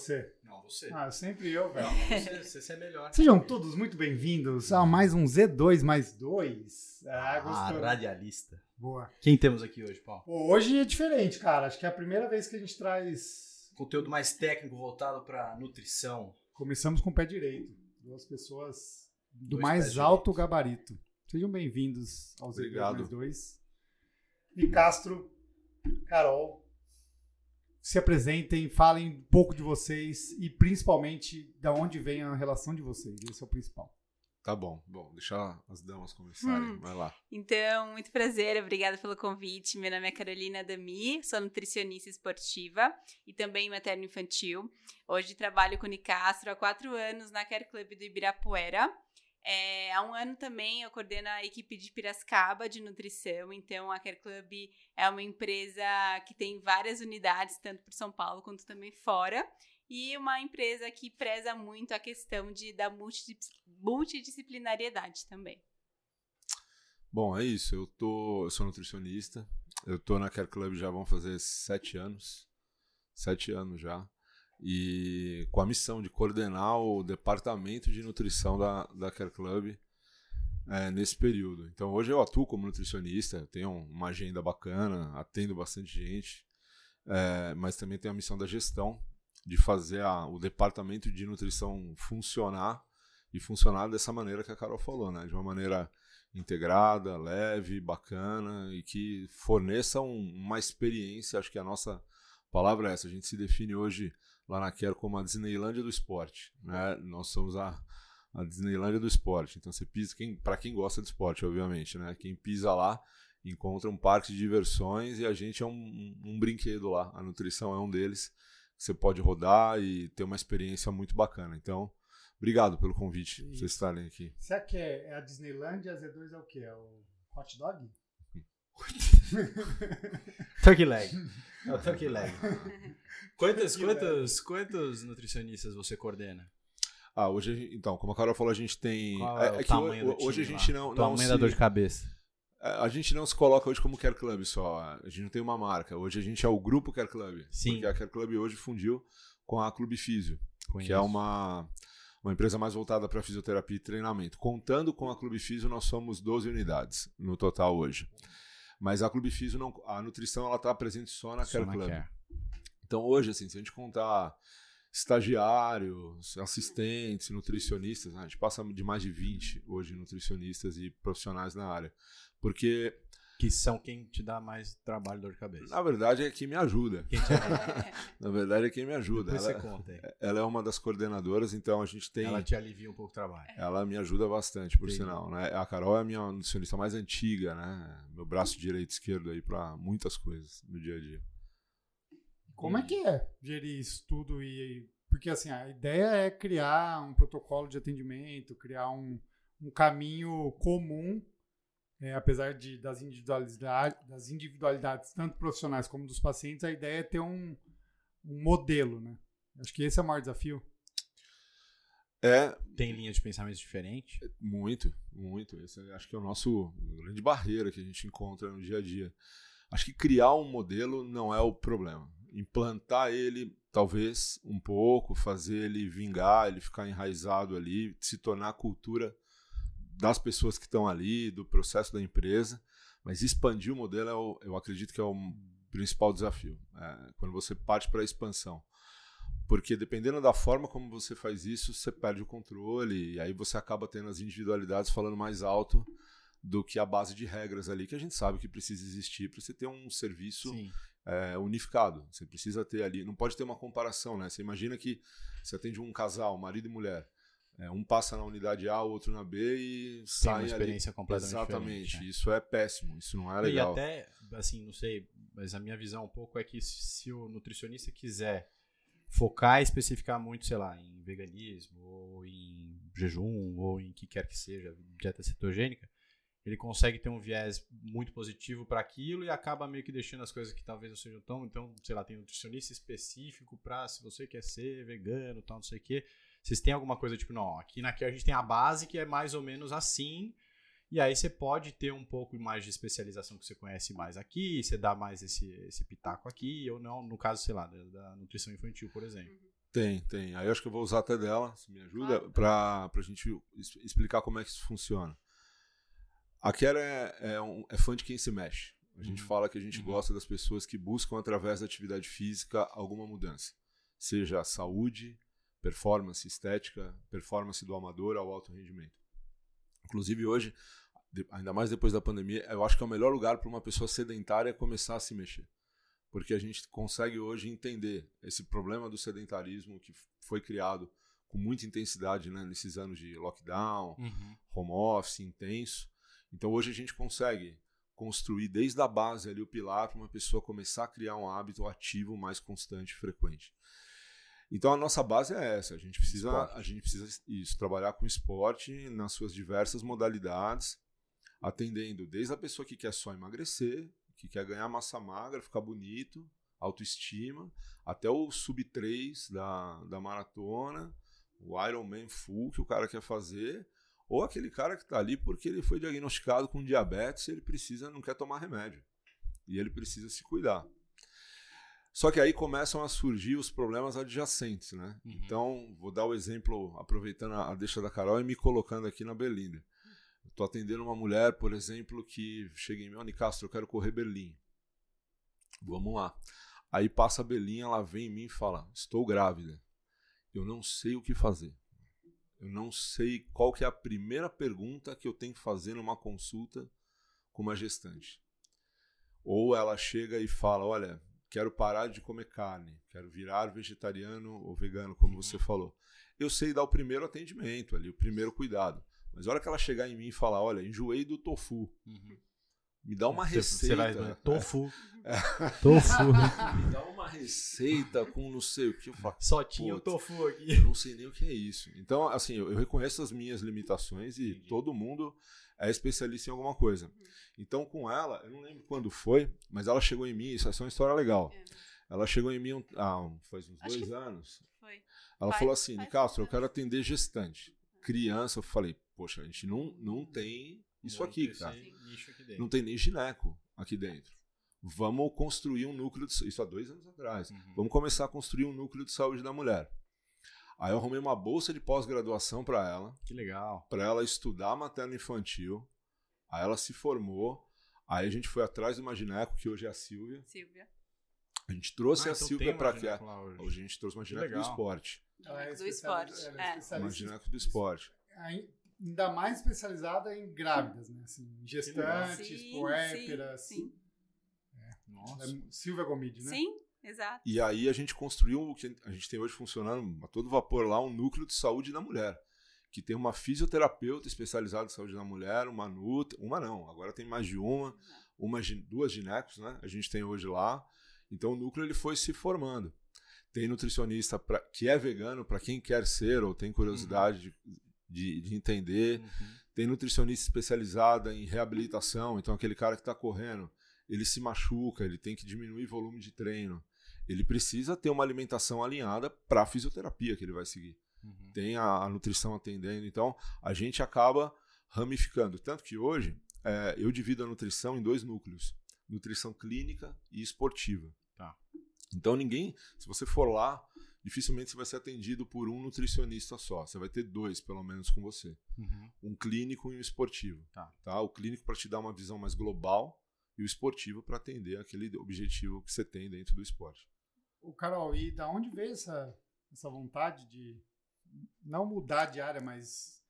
Você. Não, você. Ah, sempre eu, velho. Você, você é melhor. Sejam todos muito bem-vindos a mais um Z2 mais 2. Ah, Ah, gostou. radialista. Boa. Quem temos aqui hoje, Paulo? Pô, Hoje é diferente, cara. Acho que é a primeira vez que a gente traz. Conteúdo mais técnico voltado para nutrição. Começamos com o pé direito. Duas pessoas do Dois mais alto gabarito. Sejam bem-vindos ao Z2 Obrigado. mais 2. E Castro, Carol, se apresentem, falem um pouco de vocês e principalmente de onde vem a relação de vocês. Esse é o principal. Tá bom. Bom, deixa as damas começarem. Hum. Vai lá. Então, muito prazer, obrigada pelo convite. Meu nome é Carolina Dami, sou nutricionista esportiva e também materno-infantil. Hoje trabalho com o Nicastro há quatro anos na Care Club do Ibirapuera. É, há um ano também eu coordeno a equipe de Piracicaba de nutrição, então a Care Club é uma empresa que tem várias unidades, tanto por São Paulo quanto também fora, e uma empresa que preza muito a questão de, da multidis- multidisciplinariedade também. Bom, é isso. Eu, tô, eu sou nutricionista. Eu tô na Care Club já vão fazer sete anos. Sete anos já. E com a missão de coordenar o departamento de nutrição da, da Care Club é, nesse período. Então hoje eu atuo como nutricionista, tenho uma agenda bacana, atendo bastante gente, é, mas também tenho a missão da gestão, de fazer a- o departamento de nutrição funcionar e funcionar dessa maneira que a Carol falou, né? De uma maneira integrada, leve, bacana e que forneça um- uma experiência. Acho que a nossa palavra é essa. A gente se define hoje lá na Quero como a Disneylândia do esporte, né? Nós somos a, a Disneylândia do esporte. Então você pisa quem para quem gosta de esporte, obviamente, né? Quem pisa lá encontra um parque de diversões e a gente é um, um- um brinquedo lá. A nutrição é um deles. Você pode rodar e ter uma experiência muito bacana. Então, obrigado pelo convite, pra vocês estarem aqui. Será que é, é a Disneylandia? A Z2 é o quê? É o hot dog? Turkey leg. É o turkey leg. Quantos, quantos, quantos nutricionistas você coordena? Ah, hoje, a gente- então, como a Carol falou, a gente tem. Qual é, o que tamanho ho- do hoje a gente lá? não, não tamanho se, da dor de cabeça. a gente não se coloca hoje como Care Club só. A gente não tem uma marca. Hoje a gente é o grupo Care Club. Sim. Porque a Care Club hoje fundiu com a Clube Físio, que Conheço. é uma, uma empresa mais voltada para fisioterapia e treinamento. Contando com a Clube Físio, nós somos 12 unidades no total hoje. Mas a Clube Físio, não, a nutrição, ela está presente só na Só Care na Club. Care. Então hoje, assim, se a gente contar estagiários, assistentes, nutricionistas, né, a gente passa de mais de 20 hoje nutricionistas e profissionais na área. Porque, Que são quem te dá mais trabalho e dor de cabeça. na verdade, é quem me ajuda. Quem te Na verdade, é quem me ajuda. Depois Ela, você conta aí. ela é uma das coordenadoras, então a gente tem. Ela te alivia um pouco o trabalho. Ela me ajuda bastante, por Entendi. sinal. Né? A Carol é a minha nutricionista mais antiga, né? Meu braço direito e esquerdo aí para muitas coisas no dia a dia. Como é que é gerir isso tudo? E, porque assim, a ideia é criar um protocolo de atendimento, criar um, um caminho comum, é, apesar de, das, individualidades, das individualidades, tanto profissionais como dos pacientes, a ideia é ter um, um modelo, né? Acho que esse é o maior desafio. É, Tem linha de pensamento diferente? Muito, muito. Esse é, acho que é o nosso grande barreira que a gente encontra no dia a dia. Acho que criar um modelo não é o problema. Implantar ele, talvez, um pouco, fazer ele vingar, ele ficar enraizado ali, se tornar a cultura das pessoas que estão ali, do processo da empresa. Mas expandir o modelo, é o- eu acredito que é o principal desafio. É, quando você parte para a expansão. Porque dependendo da forma como você faz isso, você perde o controle e aí você acaba tendo as individualidades falando mais alto do que a base de regras ali que a gente sabe que precisa existir para você ter um serviço é, unificado. Você precisa ter ali, não pode ter uma comparação, né? Você imagina que você atende um casal, marido e mulher. É, um passa na unidade A, o outro na B e Tem sai uma ali. experiência completamente Exatamente. diferente. né? Isso é péssimo. Isso não é E legal. até, assim, não sei, mas a minha visão um pouco é que se o nutricionista quiser focar e especificar muito, sei lá, em veganismo, ou em jejum, ou em que quer que seja, dieta cetogênica, ele consegue ter um viés muito positivo para aquilo e acaba meio que deixando as coisas que talvez não sejam tão. Então, sei lá, tem nutricionista específico para se você quer ser vegano, tal, não sei o quê. Vocês têm alguma coisa tipo, não, aqui na Care a gente tem a base que é mais ou menos assim, e aí você pode ter um pouco mais de especialização que você conhece mais aqui, você dá mais esse, esse pitaco aqui, ou não, no caso, sei lá, da, da nutrição infantil, por exemplo. Tem, tem. Aí eu acho que eu vou usar até dela, se me ajuda, claro. para a gente explicar como é que isso funciona. A Kera é, é, um, é fã de quem se mexe. A gente uhum. fala que a gente uhum. gosta das pessoas que buscam, através da atividade física, alguma mudança. Seja saúde, performance estética, performance do amador ao alto rendimento. Inclusive hoje, ainda mais depois da pandemia, eu acho que é o melhor lugar para uma pessoa sedentária começar a se mexer. Porque a gente consegue hoje entender esse problema do sedentarismo que foi criado com muita intensidade né, nesses anos de lockdown, uhum. home office intenso. Então hoje a gente consegue construir desde a base ali o pilar para uma pessoa começar a criar um hábito ativo mais constante e frequente. Então a nossa base é essa. A gente precisa, esporte. a gente precisa isso, trabalhar com esporte nas suas diversas modalidades, atendendo desde a pessoa que quer só emagrecer, que quer ganhar massa magra, ficar bonito, autoestima, até o sub 3 da, da maratona, o Ironman full que o cara quer fazer, ou aquele cara que está ali porque ele foi diagnosticado com diabetes e ele precisa, não quer tomar remédio. E ele precisa se cuidar. Só que aí começam a surgir os problemas adjacentes, né? Uhum. Então, vou dar o exemplo, aproveitando a deixa da Carol e me colocando aqui na Belinda. Estou atendendo uma mulher, por exemplo, que chega em mim, Castro, eu quero correr Berlim. Vamos lá. Aí passa a Belinha, ela vem em mim e fala: Estou grávida. Eu não sei o que fazer. Eu não sei qual que é a primeira pergunta que eu tenho que fazer numa consulta com uma gestante. Ou ela chega e fala: Olha, quero parar de comer carne, quero virar vegetariano ou vegano, como você uhum. falou. Eu sei dar o primeiro atendimento ali, o primeiro cuidado. Mas a hora que ela chegar em mim e falar, olha, enjoei do tofu. Uhum. Me dá uma receita. Você vai, né? Tofu. É. Tofu. Me dá uma receita com não sei o que. Eu falo, Só tinha o tofu aqui. Eu não sei nem o que é isso. Então, assim, eu, eu reconheço as minhas limitações e Entendi. todo mundo é especialista em alguma coisa. Então, com ela, eu não lembro quando foi, mas ela chegou em mim, isso é uma história legal. É. Ela chegou em mim um, ah, faz uns Acho dois anos. Foi. Ela falou assim, Nicastro, eu quero atender gestante. Criança, eu falei, poxa, a gente não, não tem isso aqui, cara. Aqui não tem nem gineco aqui dentro. Vamos construir um núcleo de, Isso há dois anos atrás. Uhum. Vamos começar a construir um núcleo de saúde da mulher. Aí eu arrumei uma bolsa de pós-graduação para ela. Que legal. Para ela estudar materno infantil. Aí ela se formou. Aí a gente foi atrás de uma gineco, que hoje é a Silvia. Silvia. A gente trouxe ah, a então Silvia para cá. Hoje. hoje. a gente trouxe uma gineco do esporte. É do esporte. É. Uma gineco do esporte. Ainda mais especializada em grávidas, né? Assim, gestantes, sim, puérperas. Sim. sim. É. Nossa. É Silvia Gomide, né? Sim. Exato. E aí a gente construiu o que a gente tem hoje funcionando a todo vapor lá, um núcleo de saúde da mulher. Que tem uma fisioterapeuta especializada em saúde da mulher, uma nutra, uma não, agora tem mais de uma, uma duas ginecos, né? A gente tem hoje lá. Então o núcleo ele foi se formando. Tem nutricionista pra, que é vegano para quem quer ser ou tem curiosidade uhum. de, de, de, entender. Uhum. Tem nutricionista especializada em reabilitação, então aquele cara que está correndo, ele se machuca, ele tem que diminuir volume de treino ele precisa ter uma alimentação alinhada para a fisioterapia que ele vai seguir. Uhum. Tem a, a, nutrição atendendo. Então, a gente acaba ramificando. Tanto que hoje, é, eu divido a nutrição em dois núcleos: nutrição clínica e esportiva. Tá. Então, ninguém, se você for lá, dificilmente você vai ser atendido por um nutricionista só. Você vai ter dois, pelo menos, com você: uhum. um clínico e um esportivo. Tá. Tá? O clínico para te dar uma visão mais global e o esportivo para atender aquele objetivo que você tem dentro do esporte. O Carol, e da onde veio essa, essa vontade de não mudar de área, mas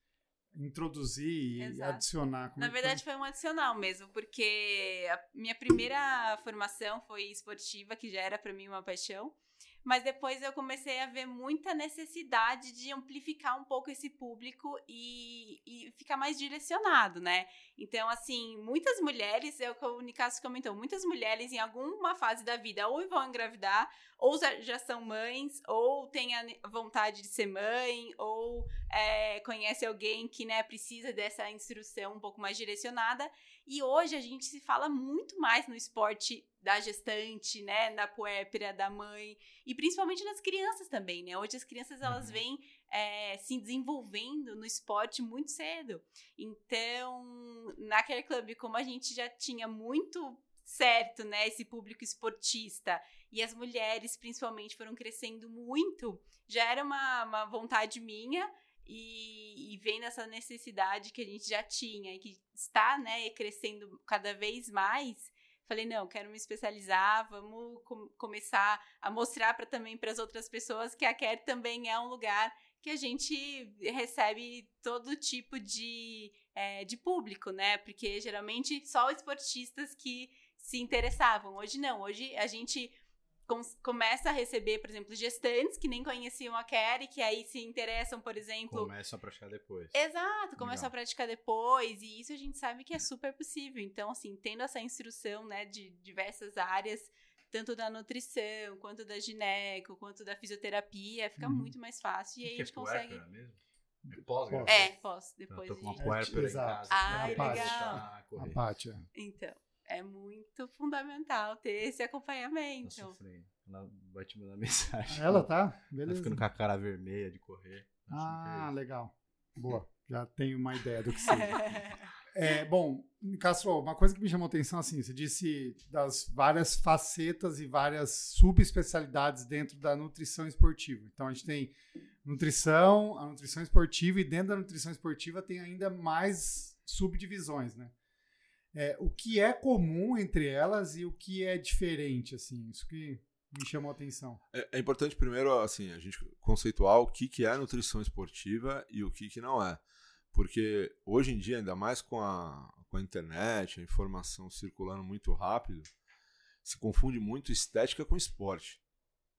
introduzir Exato. e adicionar? Como Na é verdade, foi? foi? um adicional mesmo, porque a minha primeira formação foi esportiva, que já era para mim uma paixão. Mas depois eu comecei a ver muita necessidade de amplificar um pouco esse público e, e ficar mais direcionado, né? Então, assim, muitas mulheres, é o que o Nicasso comentou, muitas mulheres em alguma fase da vida ou vão engravidar, ou já são mães, ou têm a vontade de ser mãe, ou é, conhece alguém que né, precisa dessa instrução um pouco mais direcionada. E hoje a gente se fala muito mais no esporte da gestante, né, da puérpera, da mãe, e principalmente nas crianças também, né? Hoje as crianças elas uhum. vêm é, se desenvolvendo no esporte muito cedo. Então, na Care Club, como a gente já tinha muito certo, né? Esse público esportista. E as mulheres, principalmente, foram crescendo muito. Já era uma, uma vontade minha. E, e vendo essa necessidade que a gente já tinha e que está né, crescendo cada vez mais, falei não quero me especializar vamos com começar a mostrar para também para as outras pessoas que a Care também é um lugar que a gente recebe todo tipo de, é, de público, né? Porque geralmente só esportistas que se interessavam. Hoje não, hoje a gente com, começa a receber, por exemplo, gestantes que nem conheciam a Care, que aí se interessam, por exemplo. Começam a praticar depois. Exato, começam a praticar depois, e isso a gente sabe que é super possível. Então, assim, tendo essa instrução, né, de diversas áreas, tanto da nutrição, quanto da gineco, quanto da fisioterapia, fica uhum. muito mais fácil. E aí a gente é consegue. Mesmo? É pós, É, pós, depois. Eu tô com uma puérpera em casa. Ah, legal. A Pátia. Então é muito fundamental ter esse acompanhamento. Tá. Ela vai te mandar mensagem. Ela tá? Beleza. Tá ficando com a cara vermelha de correr. Ah, é legal. Boa. Já tenho uma ideia do que seja. é, bom, Castro, uma coisa que me chamou a atenção, assim, você disse das várias facetas e várias subespecialidades dentro da nutrição esportiva. Então, a gente tem nutrição, a nutrição esportiva, e dentro da nutrição esportiva tem ainda mais subdivisões, né? É, o que é comum entre elas e o que é diferente, assim, isso que me chamou a atenção. É, é importante primeiro, assim, a gente conceituar o que, que é nutrição esportiva e o que, que não é. Porque hoje em dia, ainda mais com a, com a internet, a informação circulando muito rápido, se confunde muito estética com esporte.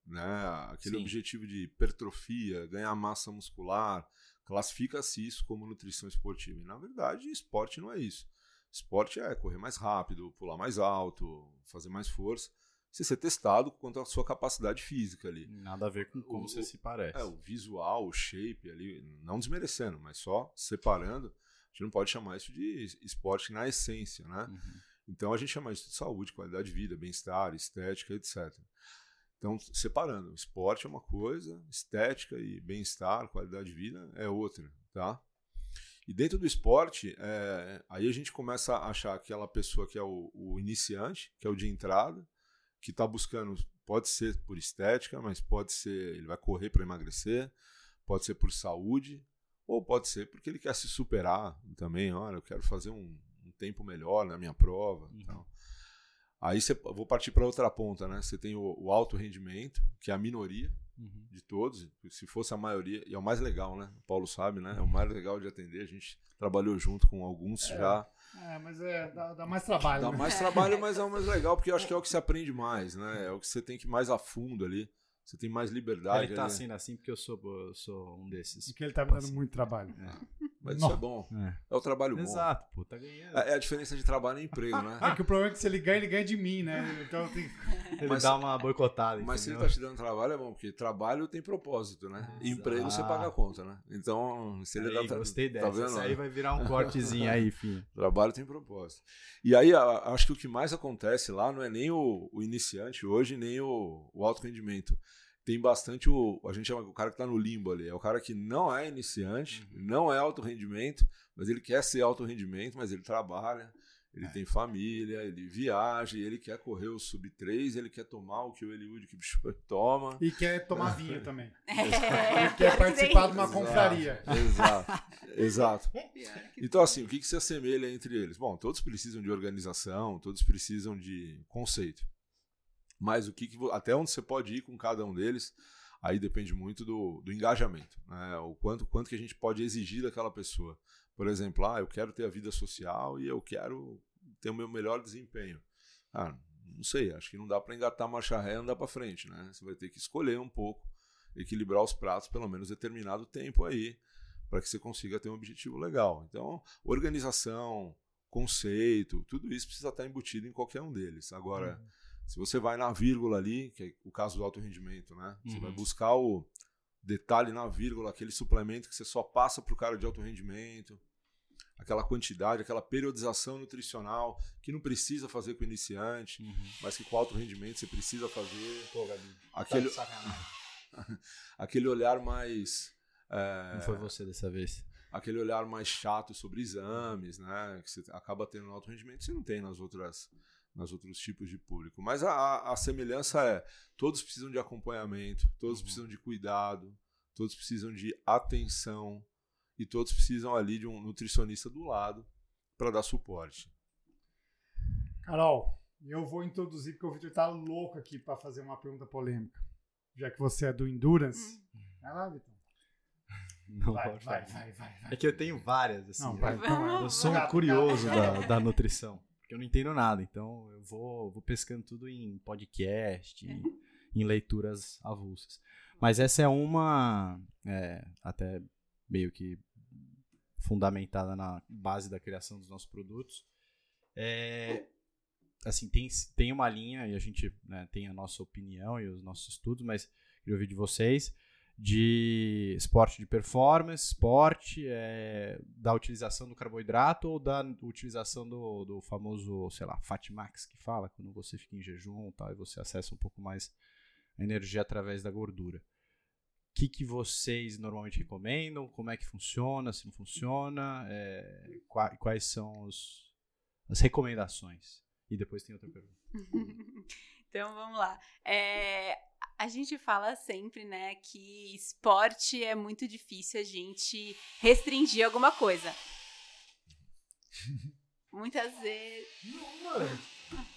Né? Aquele Sim. objetivo de hipertrofia, ganhar massa muscular, classifica-se isso como nutrição esportiva. E, na verdade, esporte não é isso. Esporte é correr mais rápido, pular mais alto, fazer mais força. Você ser testado quanto à sua capacidade física ali. Nada a ver com como o, você se parece. É, o visual, o shape ali, não desmerecendo, mas só separando. A gente não pode chamar isso de esporte na essência, né? Uhum. Então a gente chama isso de saúde, qualidade de vida, bem-estar, estética, etc. Então, separando, esporte é uma coisa, estética e bem-estar, qualidade de vida é outra, tá? E dentro do esporte, é, aí a gente começa a achar aquela pessoa que é o, o iniciante, que é o de entrada, que está buscando, pode ser por estética, mas pode ser, ele vai correr para emagrecer, pode ser por saúde, ou pode ser porque ele quer se superar também. Olha, eu quero fazer um, um tempo melhor na minha prova. Uhum. Então. Aí você, vou partir para outra ponta, né? Você tem o, o alto rendimento, que é a minoria, uhum. de todos. Se fosse a maioria, e é o mais legal, né? O Paulo sabe, né? É o mais legal de atender. A gente trabalhou junto com alguns é, já. É, mas é, dá, dá mais trabalho. Dá né? mais trabalho, mas é o mais legal, porque eu acho que é o que se aprende mais, né? É o que você tem que ir mais a fundo ali. Você tem mais liberdade. Ele tá ali. assim, assim, porque eu sou, eu sou um desses. Porque ele tá me dando muito trabalho. É. Mas isso é bom. É. é. o trabalho bom. Exato, pô, tá ganhando. É, é a diferença de trabalho e emprego, né? É que o problema é que se ele ganha, ele ganha de mim, né? Então tem. Ele mas, dá uma boicotada. Mas entendeu? se ele tá te dando trabalho, é bom, porque trabalho tem propósito, né? Exato. Emprego você paga a conta, né? Então, se ele aí, dá. Gostei tá dessa. Tá vendo? Isso aí vai virar um cortezinho aí, filho. Trabalho tem propósito. E aí, acho que o que mais acontece lá não é nem o, o iniciante hoje, nem o, o alto rendimento tem bastante o. A gente chama o cara que está no limbo ali. É o cara que não é iniciante, uhum. não é alto rendimento, mas ele quer ser alto rendimento, mas ele trabalha, ele é. tem família, ele viaja, ele quer correr o sub 3, ele quer tomar o que o Eliud que toma. E quer tomar vinho também. É, ele quer participar de uma confraria. Exato, exato. Então, assim, o que, que se assemelha entre eles? Bom, todos precisam de organização, todos precisam de conceito. Mas o que, que até onde você pode ir com cada um deles, aí depende muito do, do engajamento, né? O quanto, quanto que a gente pode exigir daquela pessoa. Por exemplo, ah, eu quero ter a vida social e eu quero ter o meu melhor desempenho. Ah, não sei, acho que não dá para engatar marcha ré e andar para frente, né? Você vai ter que escolher um pouco, equilibrar os pratos pelo menos determinado tempo aí, para que você consiga ter um objetivo legal. Então, organização, conceito, tudo isso precisa estar embutido em qualquer um deles. Agora, uhum se você vai na vírgula ali, que é o caso do alto rendimento, né? Você vai uhum. buscar o detalhe na vírgula, aquele suplemento que você só passa para o cara de alto rendimento, aquela quantidade, aquela periodização nutricional que não precisa fazer com o iniciante, uhum. mas que com alto rendimento você precisa fazer. Pô, Gabi, aquele, tá aquele olhar mais. É, não foi você dessa vez. Aquele olhar mais chato sobre exames, né? Que você acaba tendo no alto rendimento, você não tem nas outras nas outros tipos de público. Mas a, a semelhança é: todos precisam de acompanhamento, todos uhum. precisam de cuidado, todos precisam de atenção e todos precisam ali de um nutricionista do lado para dar suporte. Carol, eu vou introduzir porque o Victor tá louco aqui para fazer uma pergunta polêmica. Já que você é do Endurance. Hum. Vai lá, Victor. Não vai, pode vai, vai, vai, vai, É que eu tenho várias, assim. Não, vai, eu sou um curioso da, da nutrição. Porque eu não entendo nada. Então eu vou, vou pescando tudo em podcast, em, em leituras avulsas. Mas essa é uma. É, até meio que fundamentada na base da criação dos nossos produtos. É, assim, tem, tem uma linha, e a gente né, tem a nossa opinião e os nossos estudos, mas queria ouvir de vocês, de esporte de performance, esporte, é, da utilização do carboidrato ou da utilização do, do famoso, sei lá, Fatmax que fala, quando você fica em jejum tal, e você acessa um pouco mais a energia através da gordura. O que, que vocês normalmente recomendam? Como é que funciona? Se não funciona? É, quais, quais são os, as recomendações? E depois tem outra pergunta. então vamos lá. É, a gente fala sempre, né, que esporte é muito difícil a gente restringir alguma coisa. Muitas vezes. Não, mano.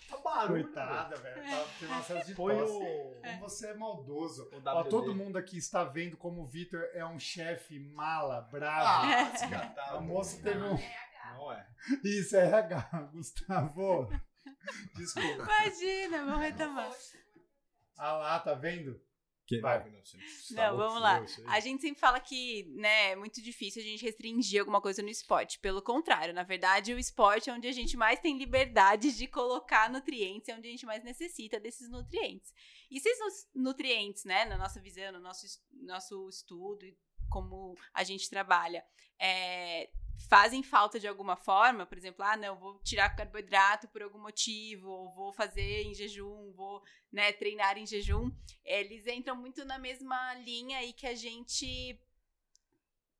Tá barulho. Coitada, velho. Tá tendo uma de o... Como você é maldoso. Ó, todo mundo aqui está vendo como o Vitor é um chefe mala, bravo. Ah, tá, a moça teve um. Não é. Isso é RH, Gustavo. Desculpa. Imagina, vamos retomar. Ah lá, tá vendo? Que vai. Não, não vamos lá. A gente sempre fala que né, é muito difícil a gente restringir alguma coisa no esporte. Pelo contrário, na verdade, o esporte é onde a gente mais tem liberdade de colocar nutrientes, é onde a gente mais necessita desses nutrientes. E esses nutrientes, né, na nossa visão, no nosso, nosso estudo, como a gente trabalha, é, fazem falta de alguma forma, por exemplo, ah, não, vou tirar carboidrato por algum motivo, ou vou fazer em jejum, vou né, treinar em jejum, eles entram muito na mesma linha aí que a gente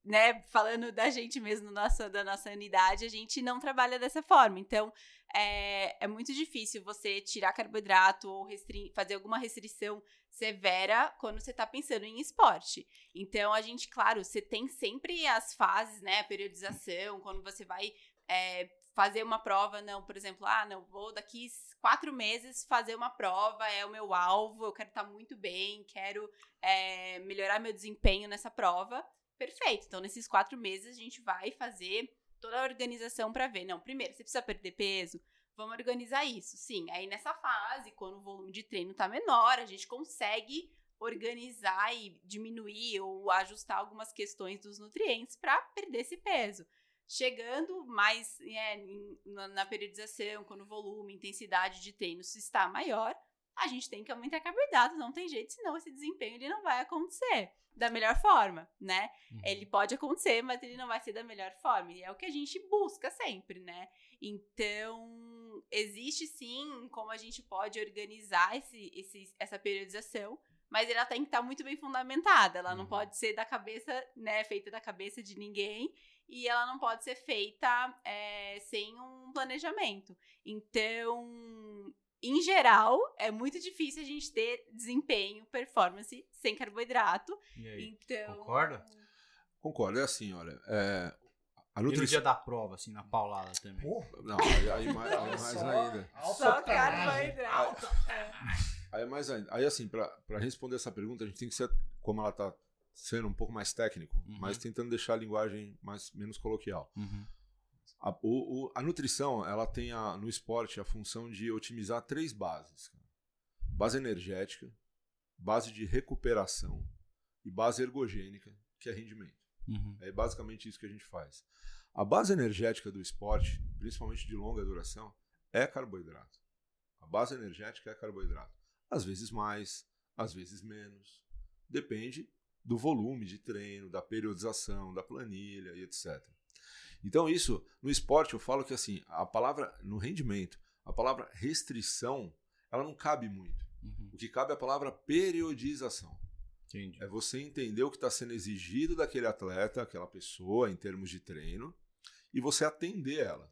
né, falando da gente mesmo, nossa, da nossa unidade, a gente não trabalha dessa forma. Então, é, é muito difícil você tirar carboidrato ou fazer alguma restrição severa quando você está pensando em esporte. Então, a gente, claro, você tem sempre as fases, né? A periodização, quando você vai é, fazer uma prova, não, por exemplo, ah, não, vou daqui quatro meses fazer uma prova, é o meu alvo, eu quero estar tá muito bem, quero é, melhorar meu desempenho nessa prova. Perfeito. Então, nesses quatro meses, a gente vai fazer toda a organização para ver. Não, primeiro, você precisa perder peso Vamos organizar isso. Sim, aí nessa fase, quando o volume de treino tá menor, a gente consegue organizar e diminuir ou ajustar algumas questões dos nutrientes para perder esse peso. Chegando mais é, na, periodização, quando o volume, intensidade de treino está maior, a gente tem que aumentar carboidrato, não tem jeito, senão esse desempenho ele não vai acontecer da melhor forma, né? Uhum. Ele pode acontecer, mas ele não vai ser da melhor forma. E é o que a gente busca sempre, né? Então, existe sim como a gente pode organizar esse, esse, essa periodização, mas ela tem que estar muito bem fundamentada. Ela uhum. não pode ser da cabeça, né, feita da cabeça de ninguém, e ela não pode ser feita é, sem um planejamento. Então, em geral, é muito difícil a gente ter desempenho, performance sem carboidrato. Então. Concorda? Concordo. É assim, olha. É, a nutrição... E no dia da prova, assim, na paulada também. Porra. Não, aí, aí mais, aí mais ainda. Só carboidrato. Aí é mais ainda. Aí, assim, para responder essa pergunta, a gente tem que ser, como ela está sendo um pouco mais técnico, uhum. mas tentando deixar a linguagem mais, menos coloquial. Uhum. A, o, o, a nutrição, ela tem a, no esporte a função de otimizar três bases. Base energética, base de recuperação e base ergogênica, que é rendimento. Uhum. É basicamente isso que a gente faz. A base energética do esporte, principalmente de longa duração, é carboidrato. A base energética é carboidrato. Às vezes mais, às vezes menos. Depende do volume de treino, da periodização, da planilha e etc. Então, isso, no esporte, eu falo que assim, a palavra, no rendimento, a palavra restrição, ela não cabe muito. Uhum. O que cabe é a palavra periodização. Entendi. É você entender o que está sendo exigido daquele atleta, aquela pessoa, em termos de treino, e você atender ela.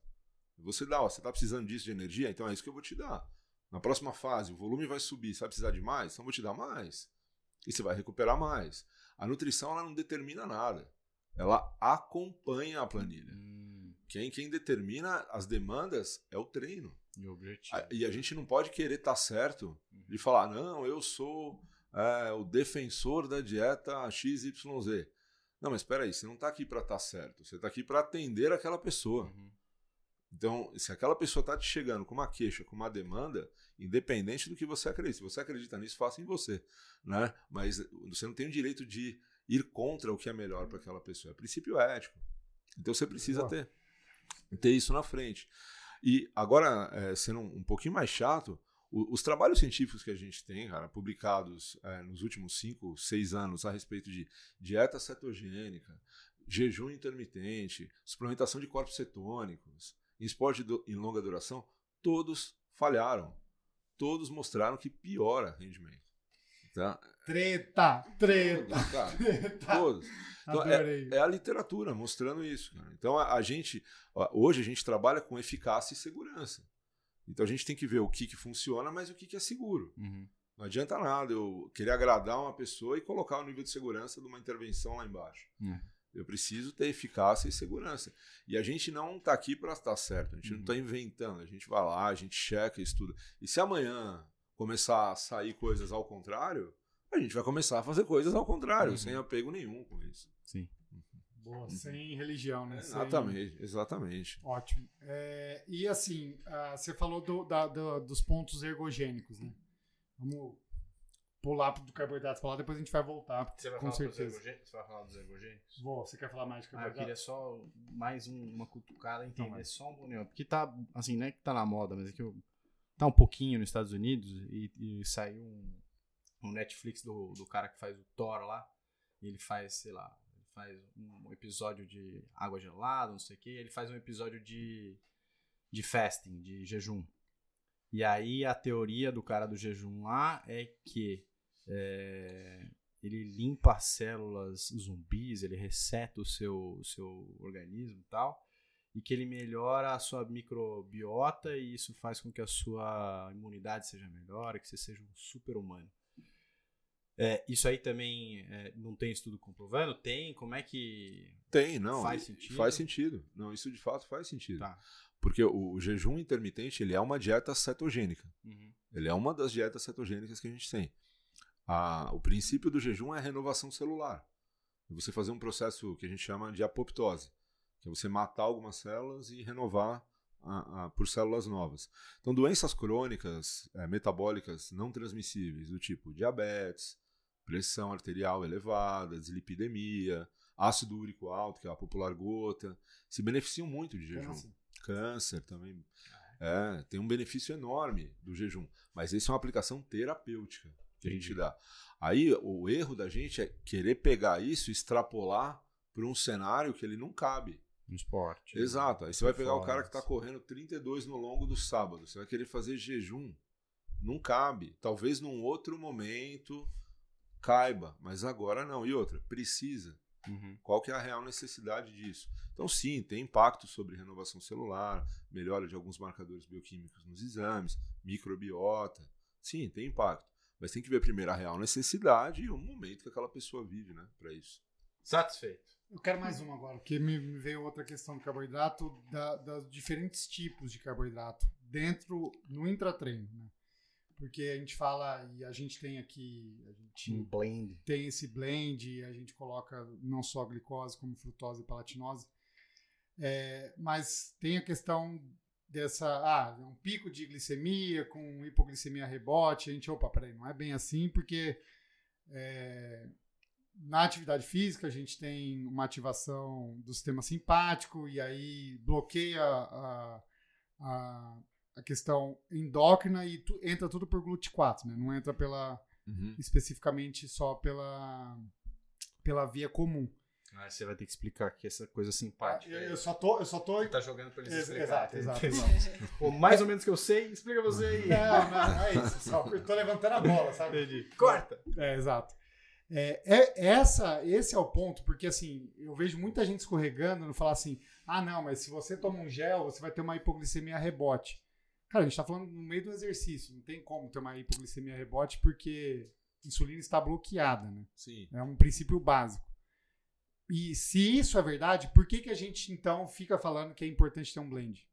Você dá, ó, você está precisando disso de energia, então é isso que eu vou te dar. Na próxima fase, o volume vai subir, você vai precisar de mais, então eu vou te dar mais. E você vai recuperar mais. A nutrição ela não determina nada. Ela acompanha a planilha. Hum, Quem, quem determina as demandas é o treino. e o objetivo. A- E a gente não pode querer estar certo de falar, não, eu sou é, o defensor da dieta XYZ. Não, mas espera aí, você não está aqui para estar certo, você está aqui para atender aquela pessoa. Uhum. Então, se aquela pessoa está te chegando com uma queixa, com uma demanda, independente do que você acredita, se você acredita nisso, faça em você, né? Mas você não tem o direito de ir contra o que é melhor para aquela pessoa. É princípio ético. Então você precisa ter, ter isso na frente. E agora, é, sendo um, um pouquinho mais chato, o- os trabalhos científicos que a gente tem, cara, publicados é, nos últimos 5, 6 anos a respeito de dieta cetogênica, jejum intermitente, suplementação de corpos cetônicos, em esporte do- em longa duração, todos falharam. Todos mostraram que piora rendimento. Tá? Treta, treta, Todos, cara, treta. todos. Então, Adorei. É a literatura mostrando isso. Cara. Então a, a gente, ó, hoje a gente trabalha com eficácia e segurança. Então a gente tem que ver o que, que funciona, mas o que, que é seguro. Uhum. Não adianta nada eu querer agradar uma pessoa e colocar o nível de segurança de uma intervenção lá embaixo. É. Eu preciso ter eficácia e segurança. E a gente não está aqui para estar certo, a gente não Uhum. está inventando. A gente vai lá, a gente checa, estuda. E se amanhã começar a sair coisas ao contrário, a gente vai começar a fazer coisas ao contrário, Uhum. sem apego nenhum com isso. Sim. Boa, sem religião, né? Sem- Exatamente, exatamente. Ótimo. É, e assim, ah, você falou do- da- do- dos pontos ergogênicos, né? Vamos pular do carboidrato pra lá, depois a gente vai voltar, Você vai com falar dos certeza. ergogê- Você vai falar dos ergogênicos? Vou, você quer falar mais de Ah, eu carboidrato? queria só mais um- uma cutucada, Então entender vai. só um pouquinho. Porque tá, assim, não é que tá na moda, mas é que eu, tá um pouquinho nos Estados Unidos e, e saiu um, um Netflix do, do cara que faz o Thor lá. E ele faz, sei lá, faz um episódio de água gelada, não sei o que. Ele faz um episódio de, de fasting, de jejum. E aí a teoria do cara do jejum lá é que é, ele limpa as células zumbis, ele reseta o seu, o seu organismo e tal, e que ele melhora a sua microbiota e isso faz com que a sua imunidade seja melhor, que você seja um super humano. É, isso aí também é, não tem estudo comprovando? Tem? Como é que. Tem, não. Faz sentido? Faz sentido. Não, isso de fato faz sentido. Tá. Porque o, o jejum intermitente ele é uma dieta cetogênica. Uhum. Ele é uma das dietas cetogênicas que a gente tem. A- o princípio do jejum é a renovação celular. Você fazer um processo que a gente chama de apoptose, que é você matar algumas células e renovar a- a- por células novas. Então, doenças crônicas, eh, metabólicas não transmissíveis, do tipo diabetes, pressão arterial elevada, dislipidemia, ácido úrico alto, que é a popular gota, se beneficiam muito de jejum Câncer. câncer também. É, tem um benefício enorme do jejum. Mas isso é uma aplicação terapêutica que a gente dá. Aí o erro da gente é querer pegar isso e extrapolar para um cenário que ele não cabe. No esporte. Exato. Aí você vai pegar o cara que está correndo 32 no longo do sábado. Você vai querer fazer jejum. Não cabe. Talvez num outro momento caiba, mas agora não. E outra, precisa. Uhum. Qual que é a real necessidade disso? Então, sim, tem impacto sobre renovação celular, melhora de alguns marcadores bioquímicos nos exames, microbiota. Sim, tem impacto. Mas tem que ver primeiro a real necessidade e o momento que aquela pessoa vive, né, para isso. Satisfeito. Eu quero mais uma agora, porque me veio outra questão do carboidrato, da, das diferentes tipos de carboidrato dentro, no intratreino, né? Porque a gente fala, e a gente tem aqui, a gente Um blend. tem esse blend, a gente coloca não só glicose, como frutose e palatinose. É, mas tem a questão dessa, ah, um pico de glicemia com hipoglicemia rebote. A gente, opa, peraí, não é bem assim, porque é, na atividade física a gente tem uma ativação do sistema simpático e aí bloqueia a, a, a questão endócrina e tu- entra tudo por GLUT4, né? Não entra pela especificamente só pela pela via comum. Ah, você vai ter que explicar que essa coisa Ah, simpática. Eu, aí. eu só tô eu só tô Você tá jogando pra eles Ex- explicar. exato, exato, exato. Ou mais ou menos que eu sei, explica você aí. Não, não, não é isso. Só eu tô levantando a bola, sabe? Entendi. Corta! É, exato. É, é- essa, esse é o ponto, porque assim, eu vejo muita gente escorregando no falar assim, Ah, não, mas se você toma um gel, você vai ter uma hipoglicemia rebote. Cara, a gente tá falando no meio do exercício. Não tem como ter uma hipoglicemia rebote porque a insulina está bloqueada, né? Sim. É um princípio básico. E se isso é verdade, por que, que a gente então fica falando que é importante ter um blend?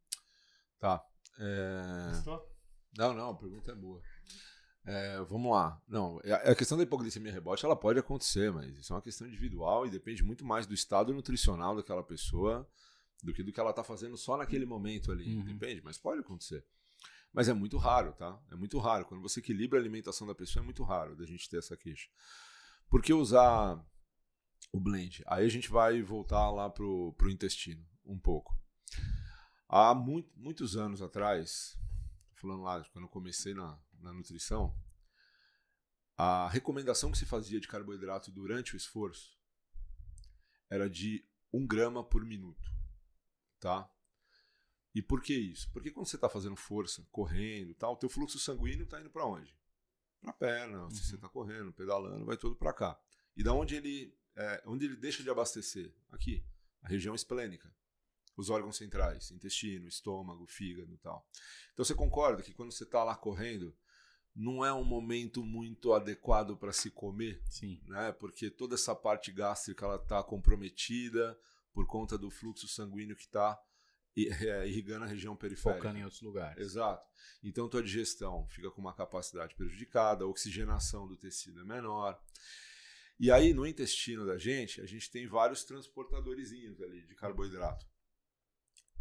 Tá. É... Gostou? Não, não, a pergunta é boa. É, vamos lá. Não, a questão da hipoglicemia rebote ela pode acontecer, mas isso é uma questão individual e depende muito mais do estado nutricional daquela pessoa do que do que ela está fazendo só naquele momento ali. Uhum. Depende, mas pode acontecer. Mas é muito raro, tá? É muito raro. Quando você equilibra a alimentação da pessoa, é muito raro da gente ter essa queixa. Por que usar o blend? Aí a gente vai voltar lá pro, pro intestino um pouco. Há muito, muitos anos atrás, falando lá, quando eu comecei na, na nutrição, a recomendação que se fazia de carboidrato durante o esforço era de 1 grama por minuto, tá? E por que isso? Porque quando você está fazendo força, correndo, tal, o teu fluxo sanguíneo está indo para onde? Para a perna. Uhum. Se você está correndo, pedalando, vai todo para cá. E da onde ele, é, onde ele deixa de abastecer? Aqui, a região esplênica os órgãos centrais, intestino, estômago, fígado e tal. Então você concorda que quando você está lá correndo, não é um momento muito adequado para se comer, Sim. né? Porque toda essa parte gástrica ela está comprometida por conta do fluxo sanguíneo que está é, irrigando a região periférica. Focando em outros lugares. Exato. Então tua digestão fica com uma capacidade prejudicada, a oxigenação do tecido é menor. E aí no intestino da gente, a gente tem vários transportadorzinhos ali de carboidrato.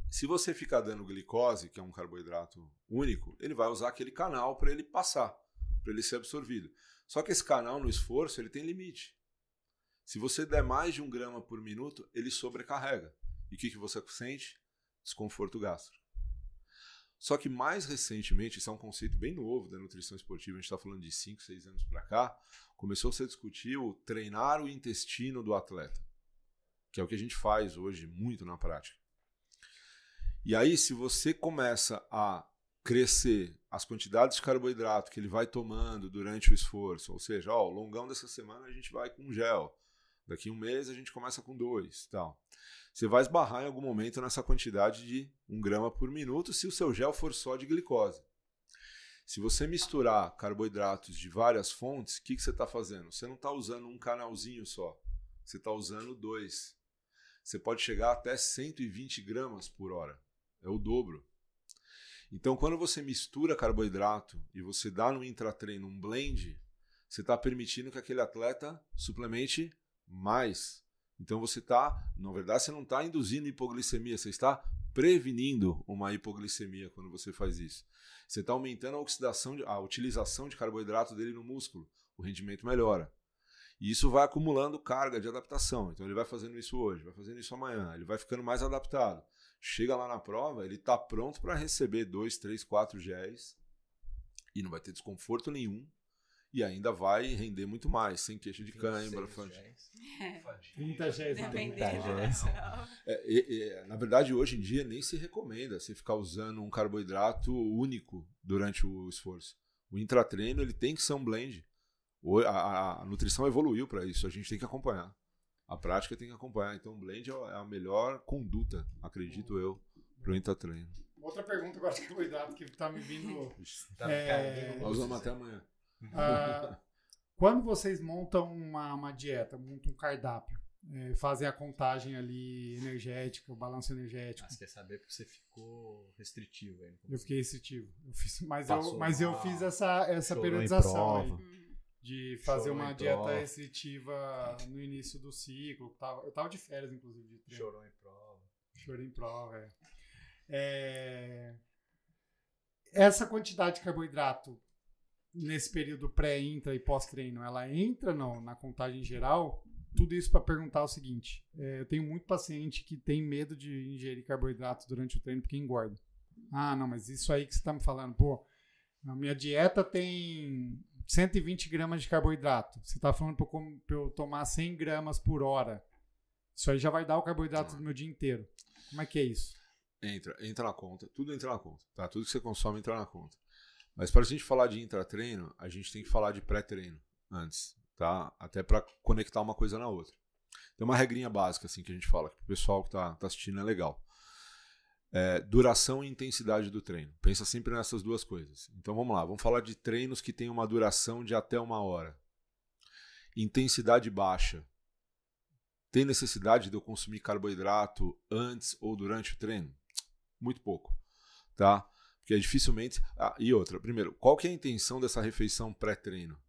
Se você ficar dando glicose, que é um carboidrato único, ele vai usar aquele canal para ele passar, para ele ser absorvido. Só que esse canal no esforço ele tem limite. Se você der mais de um grama por minuto, ele sobrecarrega. E o que, que você sente? Desconforto gástrico. Só que mais recentemente, isso é um conceito bem novo da nutrição esportiva, a gente está falando de 5, 6 anos para cá, começou a se discutir o treinar o intestino do atleta, que é o que a gente faz hoje muito na prática. E aí, se você começa a crescer as quantidades de carboidrato que ele vai tomando durante o esforço, ou seja, ó, o longão dessa semana a gente vai com gel, daqui um mês a gente começa com dois, tal. Você vai esbarrar em algum momento nessa quantidade de um grama por minuto se o seu gel for só de glicose. Se você misturar carboidratos de várias fontes, o que, que você está fazendo? Você não está usando um canalzinho só, você está usando dois. Você pode chegar até 120 gramas por hora é o dobro. Então, quando você mistura carboidrato e você dá no intratreino um blend, você está permitindo que aquele atleta suplemente mais. Então, você está, na verdade, você não está induzindo hipoglicemia, você está prevenindo uma hipoglicemia quando você faz isso. Você está aumentando a oxidação, a utilização de carboidrato dele no músculo, o rendimento melhora. E isso vai acumulando carga de adaptação. Então ele vai fazendo isso hoje, vai fazendo isso amanhã, ele vai ficando mais adaptado chega lá na prova, ele está pronto para receber dois, três, quatro géis e não vai ter desconforto nenhum e ainda vai render muito mais, sem queixa de cãibra. 30 géis. 30 géis. É, é, na verdade, hoje em dia nem se recomenda você ficar usando um carboidrato único durante o esforço. O intratreino ele tem que ser um blend. A, a, a nutrição evoluiu para isso, a gente tem que acompanhar. A prática tem que acompanhar. Então, o blend é, é a melhor conduta, acredito eu, para o intratreino. Outra pergunta agora de carboidrato que está me vindo. tá é... Nós vamos até amanhã. Ah, quando vocês montam uma, uma dieta, montam um cardápio, é, fazem a contagem ali energética, o balanço energético. Ah, você quer saber porque você ficou restritivo aí. Eu fiquei restritivo. Eu fiz, mas eu, mas eu fiz essa, essa periodização aí de fazer Chorou uma dieta restritiva no início do ciclo. Tava, eu tava de férias, inclusive, de treino. Chorou em prova. Chorou em prova, é. é. Essa quantidade de carboidrato nesse período pré-intra e pós-treino, ela entra no, na contagem geral? Tudo isso para perguntar o seguinte: é, eu tenho muito paciente que tem medo de ingerir carboidrato durante o treino porque engorda. Ah, não, mas isso aí que você está me falando, pô, a minha dieta tem 120 gramas de carboidrato. Você está falando para eu tomar 100 gramas por hora. Isso aí já vai dar o carboidrato do meu dia inteiro. Como é que é isso? Entra, entra na conta. Tudo entra na conta. Tá? Tudo que você consome entra na conta. Mas para a gente falar de intratreino, a gente tem que falar de pré-treino antes, tá? Até para conectar uma coisa na outra. Tem uma regrinha básica assim que a gente fala, que o pessoal que está tá assistindo é legal. É, duração e intensidade do treino. Pensa sempre nessas duas coisas. Então vamos lá, vamos falar de treinos que têm uma duração de até uma hora. Intensidade baixa. Tem necessidade de eu consumir carboidrato antes ou durante o treino? Muito pouco, tá? Porque dificilmente. Ah, e outra, primeiro, qual que é a intenção dessa refeição pré-treino?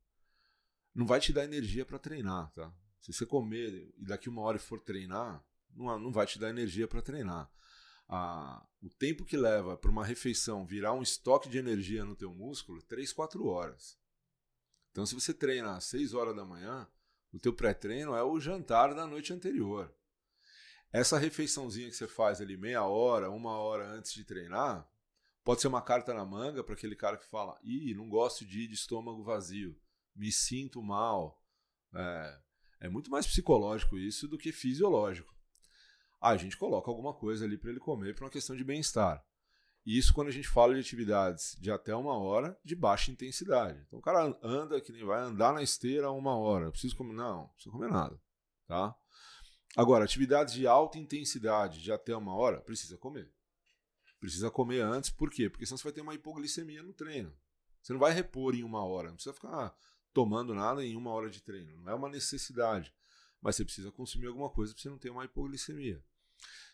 Não vai te dar energia para treinar, tá? Se você comer e daqui uma hora for treinar, não, não vai te dar energia para treinar. Ah, o tempo que leva para uma refeição virar um estoque de energia no teu músculo, 3, 4 horas. Então, se você treina às 6 horas da manhã, o teu pré-treino é o jantar da noite anterior. Essa refeiçãozinha que você faz ali meia hora, uma hora antes de treinar, pode ser uma carta na manga para aquele cara que fala: ih, não gosto de ir de estômago vazio, me sinto mal. É, é muito mais psicológico isso do que fisiológico. Ah, a gente coloca alguma coisa ali para ele comer por uma questão de bem-estar. Isso quando a gente fala de atividades de até uma hora de baixa intensidade. Então o cara anda que nem vai andar na esteira uma hora. Preciso comer? Não, não precisa comer nada. Tá? Agora, atividades de alta intensidade de até uma hora, precisa comer. Precisa comer antes, por quê? Porque senão você vai ter uma hipoglicemia no treino. Você não vai repor em uma hora, não precisa ficar tomando nada em uma hora de treino. Não é uma necessidade. Mas você precisa consumir alguma coisa para você não ter uma hipoglicemia.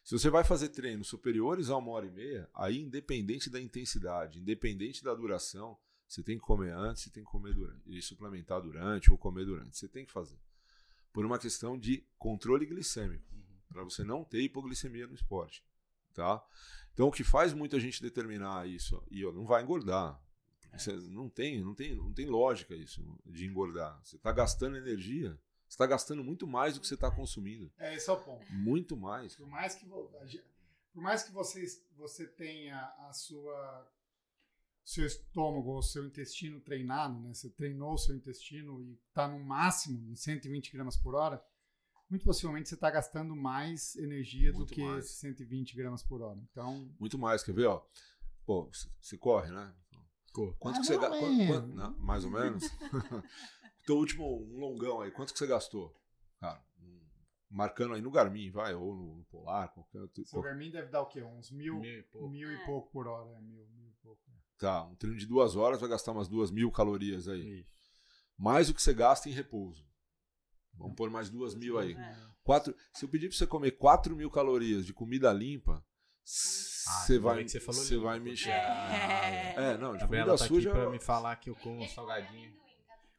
Se você vai fazer treinos superiores a uma hora e meia, aí independente da intensidade, independente da duração, você tem que comer antes, você tem que comer durante, e suplementar durante ou comer durante. Você tem que fazer. Por uma questão de controle glicêmico, uhum. para você não ter hipoglicemia no esporte, tá? Então o que faz muita gente determinar isso e ó, não vai engordar, você não tem, não tem, não tem lógica isso de engordar. Você está gastando energia. Você está gastando muito mais do que você está consumindo. É, esse é o ponto. Muito mais. Por mais que, por mais que você, você tenha a sua seu estômago ou seu intestino treinado, né? Você treinou o seu intestino e está no máximo, em 120 gramas por hora, muito possivelmente você está gastando mais energia muito do que mais. 120 gramas por hora. Então, muito mais, quer ver, ó? Pô, você corre, né? Quanto que você gastou? Mais ou menos? Teu último um longão aí, quanto que você gastou? Cara, marcando aí no Garmin, vai, ou no, Polar, qualquer outro. Seu Garmin deve dar o quê? Uns mil, mil, e, pouco. mil e pouco por hora. É, mil, mil e pouco. É. Tá, um treino de duas horas vai gastar umas duas mil calorias aí. Isso. Mais o que você gasta em repouso. Vamos pôr mais duas mil aí. É. Quatro, se eu pedir para você comer quatro mil calorias de comida limpa, você ah, vai, você, falou você vai mexer. É, é não, de comida tá suja. Aqui pra me falar que eu como salgadinho.